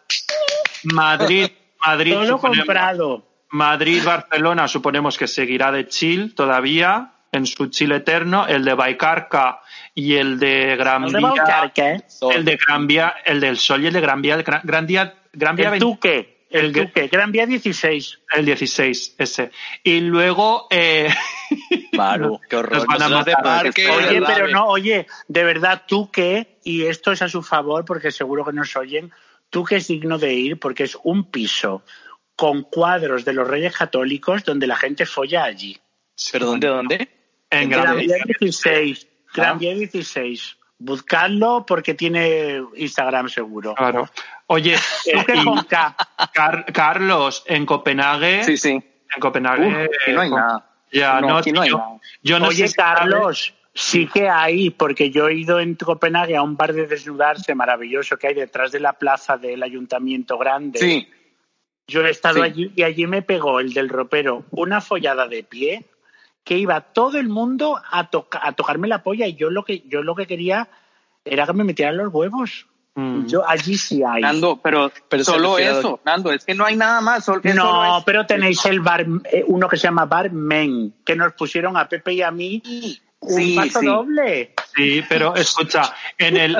Madrid, Madrid, todo suponemos- comprado. Madrid, Barcelona, suponemos que seguirá de chill todavía en su chill eterno. El de Baicarca y el de Gran ¿Dónde Vía, va a buscar, qué? el de Gran Vía, el del Sol y el de Gran Vía, el Gran, Gran Vía, Gran Vía El 20 Duque, el el que- Duque, Gran Vía 16. el 16, ese. Y luego, eh, Maru, qué horror. Nos van a Cosas de parque, Oye, pero no, oye, de verdad, tú que, y esto es a su favor porque seguro que nos oyen, tú que es digno de ir porque es un piso con cuadros de los reyes católicos donde la gente folla allí. ¿Pero dónde, dónde? en Gran Gran Vía 16, Gran. Vía 16. Buscadlo porque tiene Instagram seguro. Claro. Oye, Tú eh, que y con K. Car- Carlos, en Copenhague, Sí, sí. en Copenhague, no hay nada. Ya, No, no, aquí no hay nada. yo no Oye, Carlos, sí que hay, porque yo he ido en Copenhague a un bar de desnudarse maravilloso que hay detrás de la plaza del ayuntamiento grande. Sí, Yo he estado Sí. allí y allí me pegó el del ropero una follada de pie que iba todo el mundo a, toca- a tocarme la polla y yo lo que yo lo que quería era que me metieran los huevos. Mm. Yo allí sí hay. Nando, pero, solo eso, Nando, es que no hay nada más. solo- no, solo pero tenéis el bar, eh, uno que se llama Bar Men, que nos pusieron a Pepe y a mí un Sí, paso sí. doble. Sí, pero escucha, en el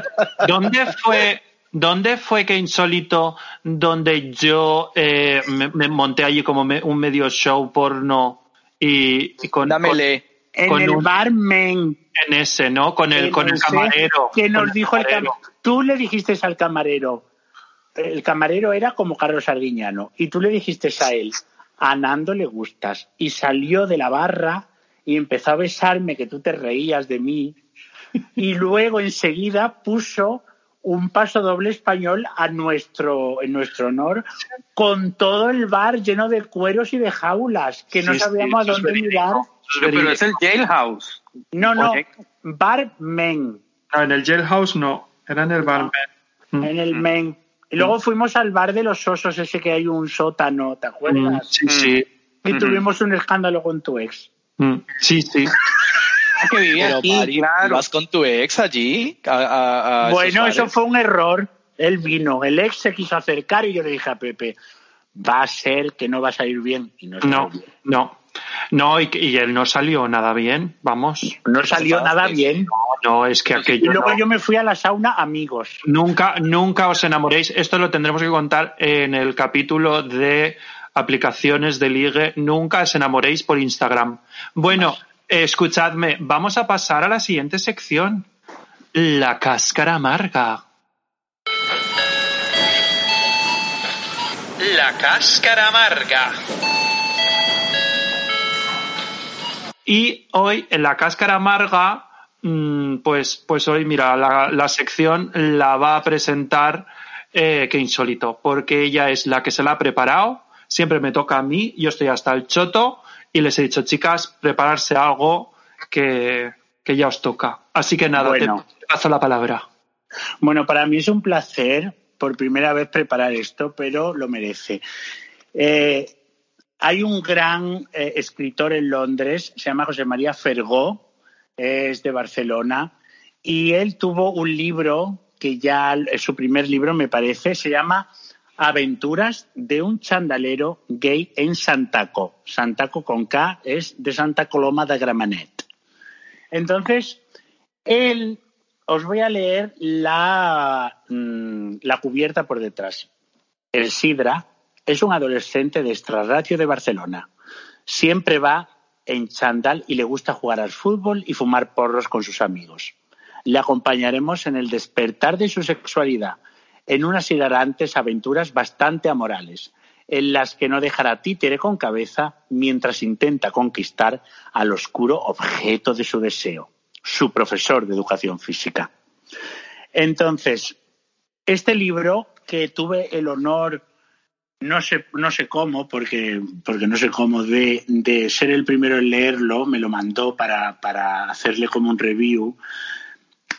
¿dónde fue dónde fue que insólito donde yo eh, me, me monté allí como me- un medio show porno y, y con, Dámele. En Con el un- Bar Men. con- en ese, ¿no? Con el con el camarero. Que nos dijo el camarero. camarero. Tú le dijiste al camarero, el camarero era como Carlos Arguiñano, y tú le dijiste a él, a Nando le gustas, y salió de la barra y empezó a besarme que tú te reías de mí, y luego enseguida puso un paso doble español a nuestro, en nuestro honor, con todo el bar lleno de cueros y de jaulas, que no Sí, sabíamos a dónde verídico. mirar. Eso es Pero es el jailhouse. No, no, Oye. Bar Men. No, en el jailhouse no, era en el barman. Mm. en el men. Y luego fuimos al bar de los osos, ese que hay un sótano, ¿te Mm, acuerdas? Sí, sí. Y tuvimos un escándalo con tu ex. Mm, Sí, sí. Que vivía Pero, aquí, Mari, claro. ¿vas con tu ex allí? A, a- a bueno, eso fue un error. Él vino, el ex se quiso acercar y yo le dije a Pepe, va a ser que no va a salir bien. Y no No, bien. no. No, y, y él no salió nada bien, vamos. No salió nada bien. No, es que Y aquello luego no. yo me fui a la sauna amigos. Nunca, nunca os enamoréis. Esto lo tendremos que contar en el capítulo de aplicaciones de ligue. Nunca os enamoréis por Instagram. Bueno, escuchadme, vamos a pasar a la siguiente sección. La cáscara amarga. La cáscara amarga. Y hoy en la cáscara amarga, mm, pues, pues hoy, mira, la, la sección la va a presentar eh, que insólito, porque ella es la que se la ha preparado. Siempre me toca a mí, yo estoy hasta el choto y les he dicho, chicas, prepararse algo que, que ya os toca. Así que nada, te- Bueno. te paso la palabra. Bueno, para mí es un placer por primera vez preparar esto, pero lo merece. Eh, hay un gran eh, escritor en Londres, se llama José María Fergó, es de Barcelona, y él tuvo un libro que ya es su primer libro, me parece, se llama Aventuras de un chandalero gay en Santaco. Santaco con K es de Santa Coloma de Gramenet. Entonces, él, os voy a leer la, mm, la cubierta por detrás. El Sidra es un adolescente de extrarratio de Barcelona. Siempre va en chándal y le gusta jugar al fútbol y fumar porros con sus amigos. Le acompañaremos en el despertar de su sexualidad, en unas hilarantes aventuras bastante amorales, en las que no dejará títere con cabeza mientras intenta conquistar al oscuro objeto de su deseo, su profesor de educación física. Entonces, este libro que tuve el honor no sé, no sé cómo, porque, porque no sé cómo, de, de ser el primero en leerlo, me lo mandó para, para hacerle como un review.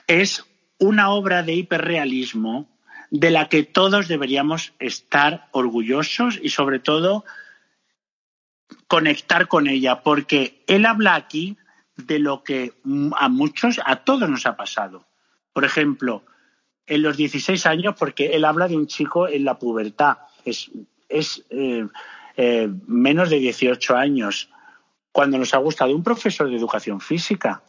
Es una obra de hiperrealismo de la que todos deberíamos estar orgullosos y sobre todo conectar con ella, porque él habla aquí de lo que a muchos, a todos nos ha pasado. Por ejemplo, en los 16 años, porque él habla de un chico en la pubertad, es, es eh, eh, menos de 18 años, cuando nos ha gustado un profesor de educación física.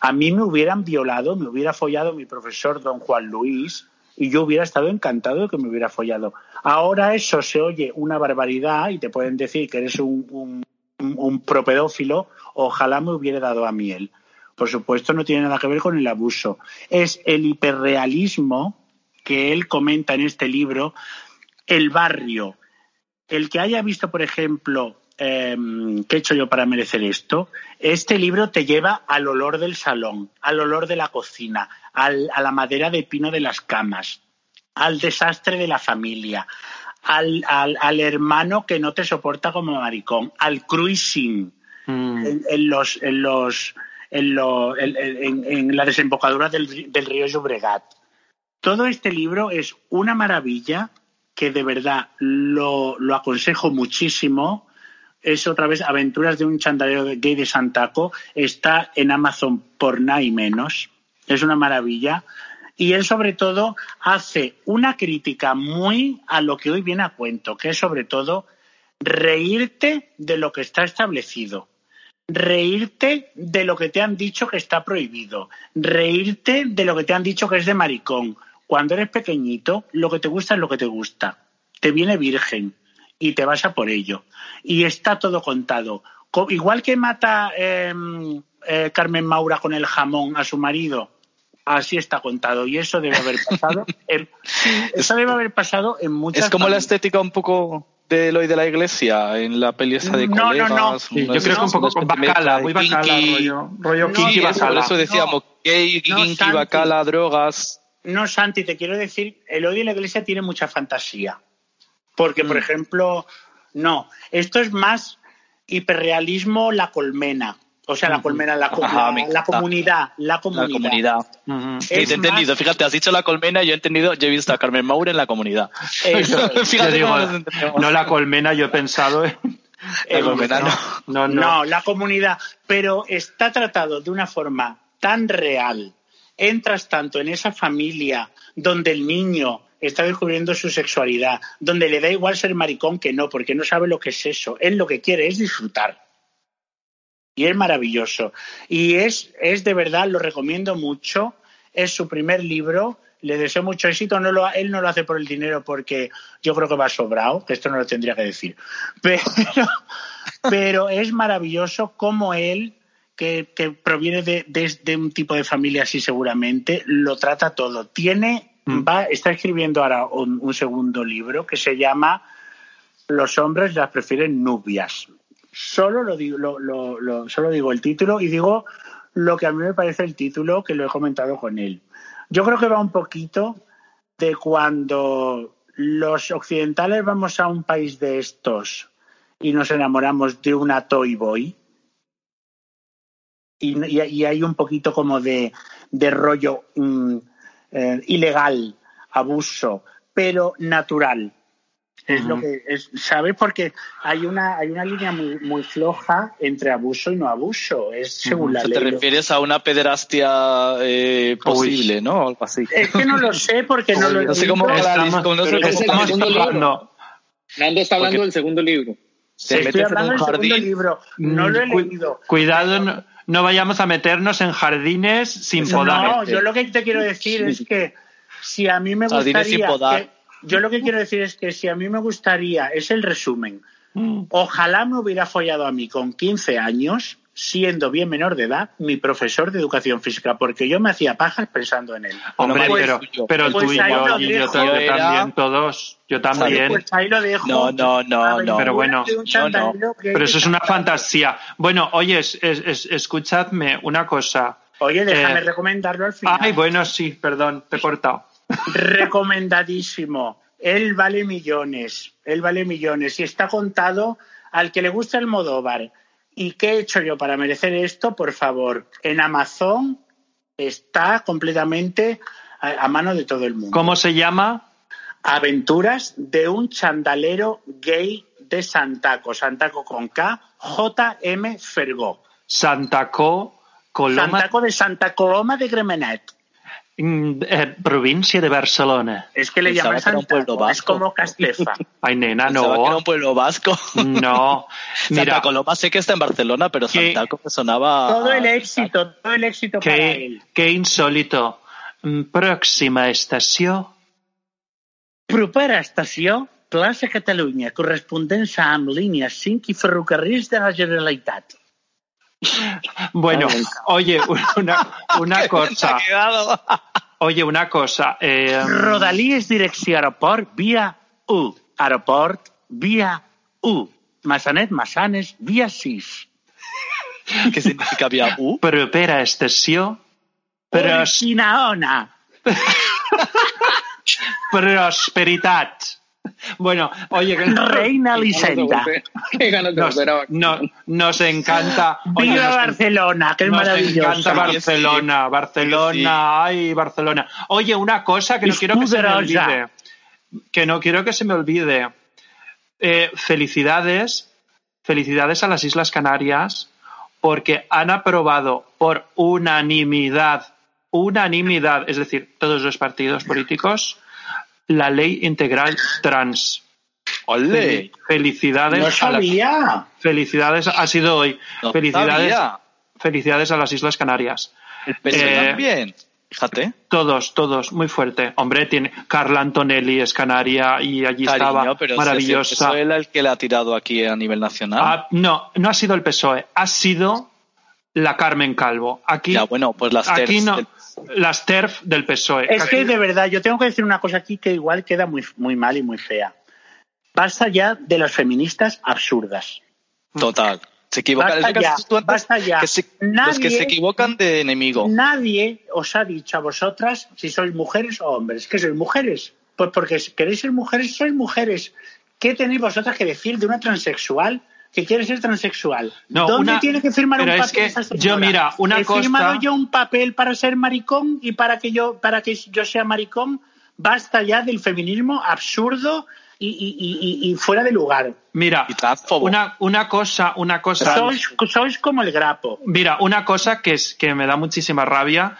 A mí me hubieran violado, me hubiera follado mi profesor don Juan Luis y yo hubiera estado encantado de que me hubiera follado. Ahora eso se oye una barbaridad y te pueden decir que eres un, un, un propedófilo, ojalá me hubiera dado a miel. Por supuesto, no tiene nada que ver con el abuso. Es el hiperrealismo que él comenta en este libro, el barrio. El que haya visto, por ejemplo, eh, ¿qué he hecho yo para merecer esto? Este libro te lleva al olor del salón, al olor de la cocina, al, a la madera de pino de las camas, al desastre de la familia, al, al, al, hermano que no te soporta como maricón, al cruising mm. en, en, los, en, los, en, lo, en, en la desembocadura del, del, río Llobregat. Todo este libro es una maravilla que de verdad lo, lo aconsejo muchísimo. Es otra vez Aventuras de un chandalero gay de Santaco. Está en Amazon por nada y menos. Es una maravilla y él sobre todo hace una crítica muy a lo que hoy viene a cuento, que es sobre todo reírte de lo que está establecido, reírte de lo que te han dicho que está prohibido, reírte de lo que te han dicho que es de maricón. Cuando eres pequeñito, lo que te gusta es lo que te gusta. Te viene virgen y te vas a por ello. Y está todo contado. Igual que mata eh, eh, Carmen Maura con el jamón a su marido, así está contado y eso debe haber pasado en, eso debe haber pasado en muchas es como familias. la estética un poco de lo de la iglesia en la peli esa de no, colegas, no, no. Sí, yo creo que un poco bacala, muy bacala, rollo, rollo no, kinky bacala. Por eso decíamos gay, No, kinky, bacala, drogas. No, Santi, te quiero decir, el odio en la iglesia tiene mucha fantasía. Porque, por Mm. ejemplo, no, esto es más hiperrealismo la colmena. O sea, la colmena, la, co- Ajá, la- la comunidad, la La comunidad. comunidad. Sí, te he entendido. más- Fíjate, has dicho la colmena y yo he entendido, yo he visto a Carmen Maura en la comunidad. Eso es. Fíjate digo, no la colmena, yo he pensado en... La colmena no. No, no. No, la comunidad. Pero está tratado de una forma tan real. Entras tanto en esa familia donde el niño está descubriendo su sexualidad, donde le da igual ser maricón que no, porque no sabe lo que es eso. Él lo que quiere es disfrutar. Y es maravilloso. Y es, es de verdad, lo recomiendo mucho. Es su primer libro. Le deseo mucho éxito. No lo, él no lo hace por el dinero porque yo creo que va sobrado, que esto no lo tendría que decir. Pero, pero es maravilloso cómo él, que, que proviene de, de- de un tipo de familia así seguramente, lo trata todo. Tiene, Mm. va, está escribiendo ahora un, un segundo libro que se llama Los hombres las prefieren nubias. Solo lo digo, lo, lo- lo- solo digo el título y digo lo que a mí me parece el título, que lo he comentado con él. Yo creo que va un poquito de cuando los occidentales vamos a un país de estos y nos enamoramos de una Toy Boy. Y, hay un poquito como de, de rollo mm, eh, ilegal, abuso, pero natural. Es lo que es, ¿sabes? Porque hay una, hay una línea muy, muy floja entre abuso y no abuso. Es según la O sea, ley. te refieres a una pederastia eh, posible, ¿no? Algo así. Es que no lo sé porque no lo he No sé cómo. Estamos- no sé cómo Estamos segundo libro. hablando... Nando está hablando Porque- del segundo libro. te Estoy metes en hablando un del segundo jardín. libro. No lo he Cu- leído. Cuidado, no, no vayamos a meternos en jardines sin podar. No, yo lo que te quiero decir es que si a mí me Jardines sin gustaría. Yo lo que quiero decir es que si a mí me gustaría, es el resumen. Mm. Ojalá me hubiera follado a mí con 15 años, siendo bien menor de edad, mi profesor de educación física, porque yo me hacía pajas pensando en él. Hombre, Pues- pero, pero pues tú y yo, y yo, dejo. yo Era- también, todos. Yo también. Pues ahí lo dejo. No, no, no, no. Pero bueno, no, no. Pero eso es una fantasía. Bueno, oye, es- es- es- escuchadme una cosa. Oye, déjame Eh, recomendarlo al final. Ay, bueno, sí, perdón, te he cortado. Recomendadísimo. él vale millones, él vale millones y está contado al que le gusta el Modóvar. ¿Y qué he hecho yo para merecer esto? Por favor, en Amazon está completamente a, a mano de todo el mundo. ¿Cómo se llama? Aventuras de un chandalero gay de Santaco, Santaco con K, J.M. Fergó. Santacó, Coloma, Santaco de Santa Coloma de Gramenet. Mm, eh, provincia de Barcelona. Es que le Pensaba llaman que un pueblo Santaco, es vasco. como Castefa. Ay, nena, Pensaba que era no. un pueblo vasco. No. Mira, Santa Coloma sé que está en Barcelona, pero Que- Santaco me sonaba... todo el éxito, todo el éxito para qué, él. qué insólito. Mm, Próxima estación. Propera estació, plaça Catalunya, correspondença amb línies 5 i ferrocarrils de la Generalitat. Bueno, oye, una, una cosa. Oye, una cosa. eh, Rodalies direcció aeroport via 1. Aeroport via 1. Massanet Massanes via 6. ¿Qué significa vía U? propera estació. Pros, Quinaona. prosperitat. Bueno, oye, que Reina de nos, no- nos encanta. oye, Viva nos- Barcelona, que es Nos maravilloso. encanta Barcelona, Barcelona, ay, Barcelona. Oye, una cosa que no quiero que se me olvide. Que no quiero que se me olvide. Eh, felicidades, felicidades a las Islas Canarias, porque han aprobado por unanimidad, unanimidad, es decir, todos los partidos políticos, la ley integral trans. ¡Ole! Felicidades No a sabía. Felicidades, ha sido hoy. No felicidades, sabía. felicidades a las Islas Canarias. El Eh, también. Fíjate. Todos, todos, muy fuerte. Hombre, tiene Carla Antonelli es canaria y allí Cariño, estaba pero maravillosa. Es el que le ha tirado aquí a nivel nacional. Ah, no, no ha sido el PSOE, ha sido la Carmen Calvo. Aquí, ya, bueno, pues las aquí TERFs no, del- las TERF del PSOE. Es que de verdad, yo tengo que decir una cosa aquí que igual queda muy, muy mal y muy fea. Basta ya de las feministas absurdas. Total. Se equivocan. Basta Es lo que ya, basta que se- los que se equivocan de enemigo. Nadie os ha dicho a vosotras si sois mujeres o hombres. ¿Qué sois mujeres? Pues porque queréis ser mujeres, sois mujeres. ¿Qué tenéis vosotras que decir de una transexual que quiere ser transexual? No, ¿Dónde una- tiene que firmar pero un es papel que esa señora? yo, mira, una He firmado yo un papel para ser maricón y para que yo, para que yo sea maricón. Basta ya del feminismo absurdo y, y- y- y- fuera de lugar. Mira, una, una cosa, una cosa. Sois, sois como el grapo. Mira, una cosa que, es, que me da muchísima rabia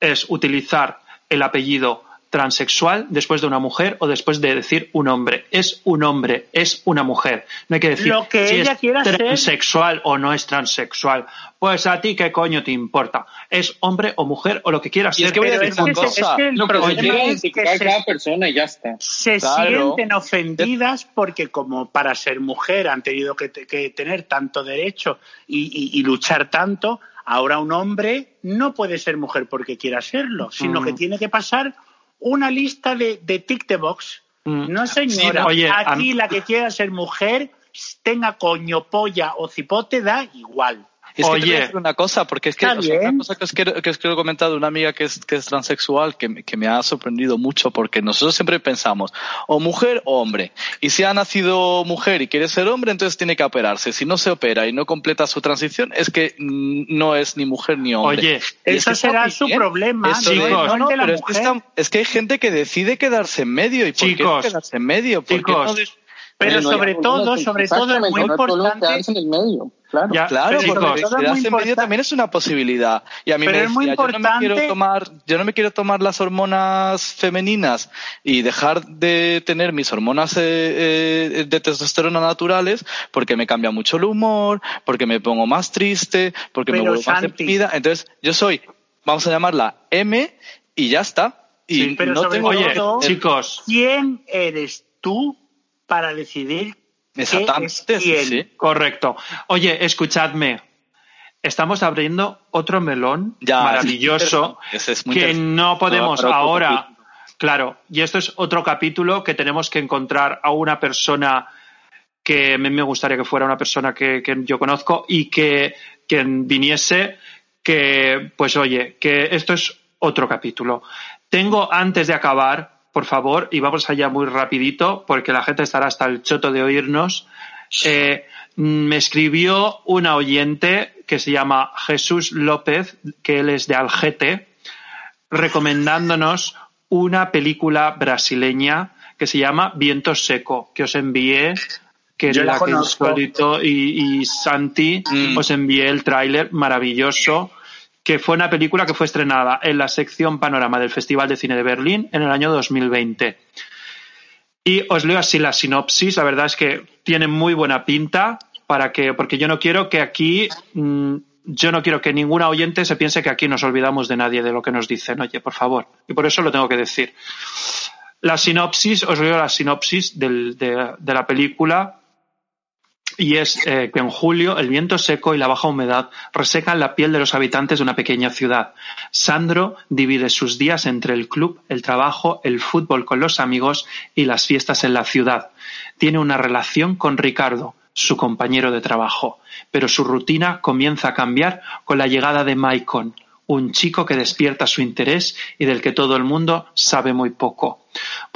es utilizar el apellido transexual después de una mujer o después de decir un hombre. Es un hombre, es una mujer. No hay que decir Lo que si ella es quiera ser. transexual o no es transexual. Pues a ti qué coño te importa. Es hombre o mujer o lo que quieras Y es ser. que voy a decir una cosa. es que quiere es que se, cada persona y ya está. se Claro. sienten ofendidas porque como para ser mujer han tenido que, te- que tener tanto derecho y, y- y luchar tanto, ahora un hombre no puede ser mujer porque quiera serlo, sino Mm. que tiene que pasar una lista de, de tick the box. Mm. No señora, Sí, oye, aquí la que quiera ser mujer, tenga coño, polla o cipote, da igual. Es que te voy Oye. a decir una cosa, porque es que o sea, una cosa que os quiero, que os quiero comentar de una amiga que es, que es transexual, que, me- que me ha sorprendido mucho, porque nosotros siempre pensamos, o mujer o hombre. Y si ha nacido mujer y quiere ser hombre, entonces tiene que operarse. Si no se opera y no completa su transición, es que no es ni mujer ni hombre. Oye, Y es Eso que está será su bien. problema, Eso es- no, no pero es que, está- es que hay gente que decide quedarse en medio. ¿Y por Chicos, qué no quedarse en medio? ¿Por qué chicos, no de- Pero no, sobre todo, sobre todo es muy importante. quedarse en el medio, claro. Ya, Claro, chicos, porque quedarse en medio importante. también es una posibilidad. Y a mí Pero me es muy decía, yo no me quiero importante- tomar, yo no me quiero tomar las hormonas femeninas y dejar de tener mis hormonas eh, eh, de testosterona naturales porque me cambia mucho el humor, porque me pongo más triste, porque me Pero, vuelvo más Santi- deprimida. Entonces, yo soy, vamos a llamarla M y ya está. Y Sí, pero no sobre tengo Oye, todo- chicos, ¿Quién eres tú para decidir qué es quién? sí. correcto. Oye, escuchadme. Estamos abriendo otro melón Ya, maravilloso es muy que no podemos ahora. Claro, y esto es otro capítulo que tenemos que encontrar a una persona que a mí me gustaría que fuera una persona que, que yo conozco y que, que viniese, que, pues oye, que esto es otro capítulo. Tengo, antes de acabar, por favor, y vamos allá muy rapidito, porque la gente estará hasta el choto de oírnos. Eh, me escribió una oyente que se llama Jesús López, que él es de Algete, recomendándonos una película brasileña que se llama Viento Seco, que os envié, que es la la que. Insólito y, y Santi Mm. os envié el tráiler maravilloso, que fue una película que fue estrenada en la sección Panorama del Festival de Cine de Berlín en el año 2020. Y os leo así la sinopsis, la verdad es que tiene muy buena pinta para que, porque yo no quiero que aquí, mm, yo no quiero que ninguna oyente se piense que aquí nos olvidamos de nadie de lo que nos dicen, oye, por favor. Y por eso lo tengo que decir. La sinopsis, os leo la sinopsis de la película y es eh, que en julio el viento seco y la baja humedad resecan la piel de los habitantes de una pequeña ciudad. Sandro divide sus días entre el club, el trabajo, el fútbol con los amigos y las fiestas en la ciudad. Tiene una relación con Ricardo, su compañero de trabajo, pero su rutina comienza a cambiar con la llegada de Maicon, un chico que despierta su interés y del que todo el mundo sabe muy poco.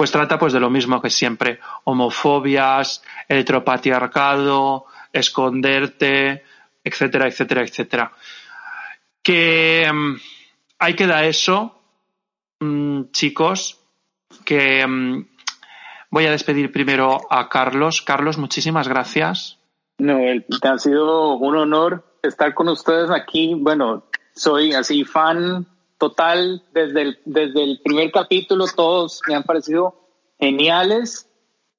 Pues trata pues de lo mismo que siempre, homofobias, heteropatriarcado, esconderte, etcétera, etcétera, etcétera. Que mm, ahí queda eso, mm, chicos, que mm, voy a despedir primero a Carlos. Carlos, muchísimas gracias. No, el- ha sido un honor estar con ustedes aquí. Bueno, soy así fan total desde el, desde el primer capítulo. Todos me han parecido geniales.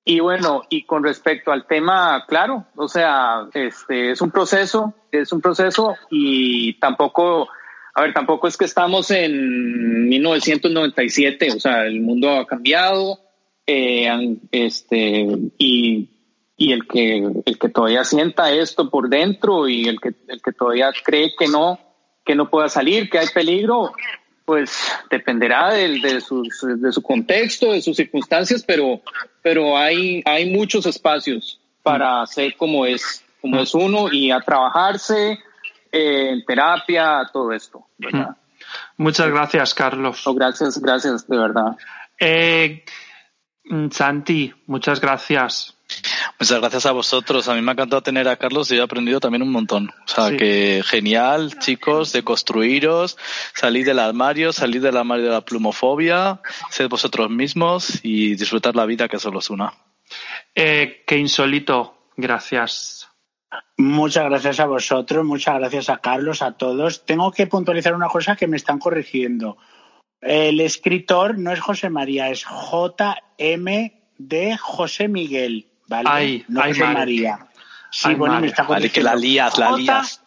Y bueno, y con respecto al tema, claro, o sea, este es un proceso, es un proceso y tampoco, a ver, tampoco es que estamos en 1997, o sea, el mundo ha cambiado, eh, este, y, y el que, el que todavía sienta esto por dentro y el que, el que todavía cree que no, que no pueda salir, que hay peligro, pues dependerá del, de, sus, de su contexto, de sus circunstancias, pero, pero hay, hay muchos espacios para ser como es, como es uno y a trabajarse eh, en terapia, todo esto, ¿verdad? Muchas gracias, Carlos. Gracias, gracias, de verdad. Eh, mm, Santi, muchas gracias. Muchas gracias a vosotros. A mí me ha encantado tener a Carlos y he aprendido también un montón. O sea, Sí. que genial, chicos, de construiros, salir del armario, salir del armario de la plumofobia, ser vosotros mismos y disfrutar la vida que solo es una. Eh, qué insólito, gracias. Muchas gracias a vosotros, muchas gracias a Carlos, a todos. Tengo que puntualizar una cosa que me están corrigiendo. El escritor no es José María, es JM de José Miguel, ¿vale? Ay, no ay. María. Sí, Ay, bueno, me está Vale, que la lías, la J- lías.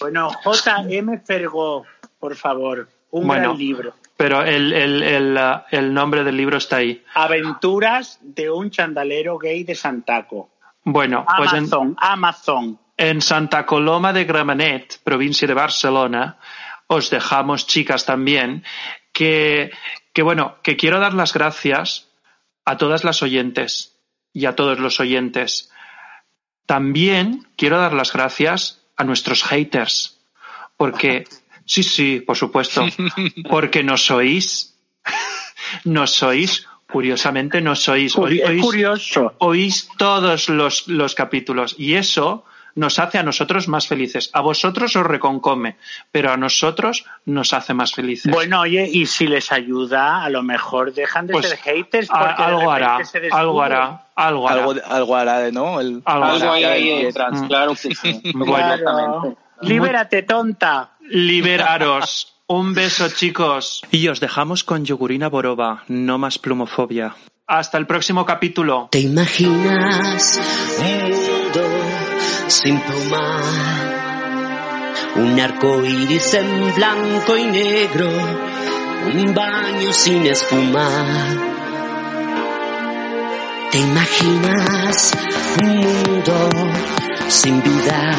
Bueno, JM Fergó, por favor, un Bueno. gran libro. Pero el, el, el, el nombre del libro está ahí. Aventuras de un chandalero gay de Santaco. Bueno, pues en, Amazon, Amazon. en Santa Coloma de Gramenet, provincia de Barcelona, os dejamos, chicas, también, que, que bueno, que quiero dar las gracias a todas las oyentes y a todos los oyentes. También quiero dar las gracias a nuestros haters, porque, sí, sí, por supuesto, porque nos oís, nos oís, curiosamente nos oís, oís, curioso. oís todos los, los capítulos y eso nos hace a nosotros más felices. A vosotros os reconcome, pero a nosotros nos hace más felices. Bueno, oye, y si les ayuda, a lo mejor dejan de Pues, ser haters porque algo hará, se algo hará, algo hará. Algo, algo hará, ¿no? El- Algo Algo hay hará. ahí detrás, Mm. claro que sí. Bueno. Libérate, tonta. Liberaros. Un beso, chicos. Y os dejamos con Yogurina Boroba, no más plumofobia. Hasta el próximo capítulo. ¿Te imaginas sin pluma? Un arco iris en blanco y negro, un baño sin espuma. ¿Te imaginas un mundo sin vida?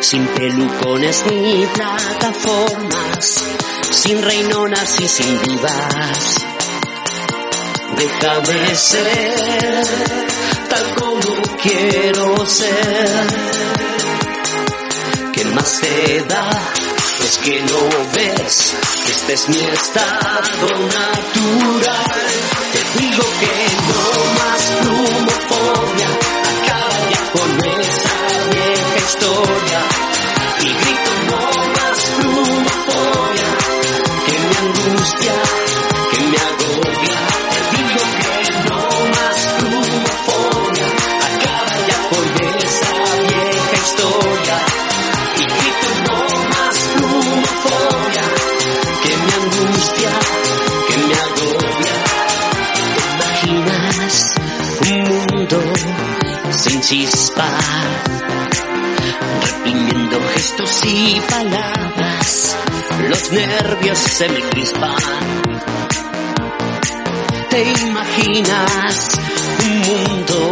Sin pelucones ni plataformas, sin reinonas y sin divas. Déjame ser tal como quiero ser. ¿Qué más te da? Es que no ves, que este es mi estado natural. Te digo que nervios se me crispan. Te imaginas un mundo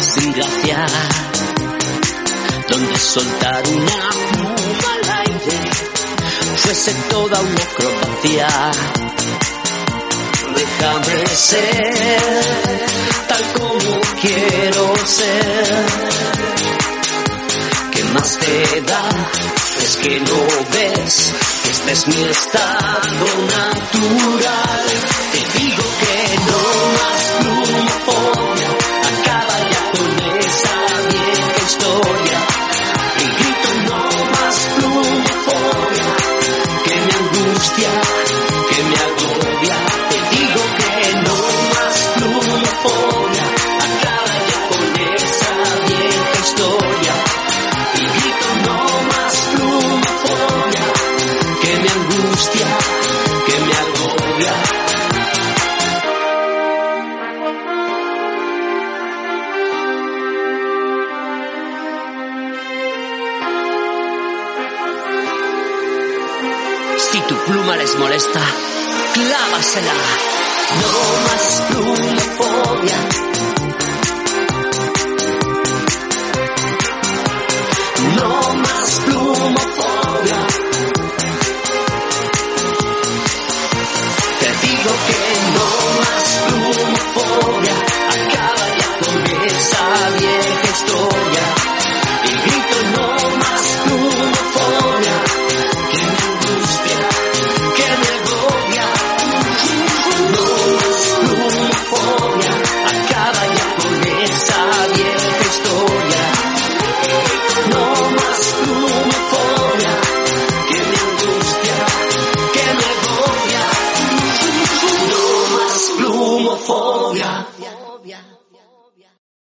sin gracia, donde soltar una pluma al aire fuese toda una acrobacia. Déjame ser tal como quiero ser. ¿Qué más te da es que no ves, este es mi estado natural. Te digo que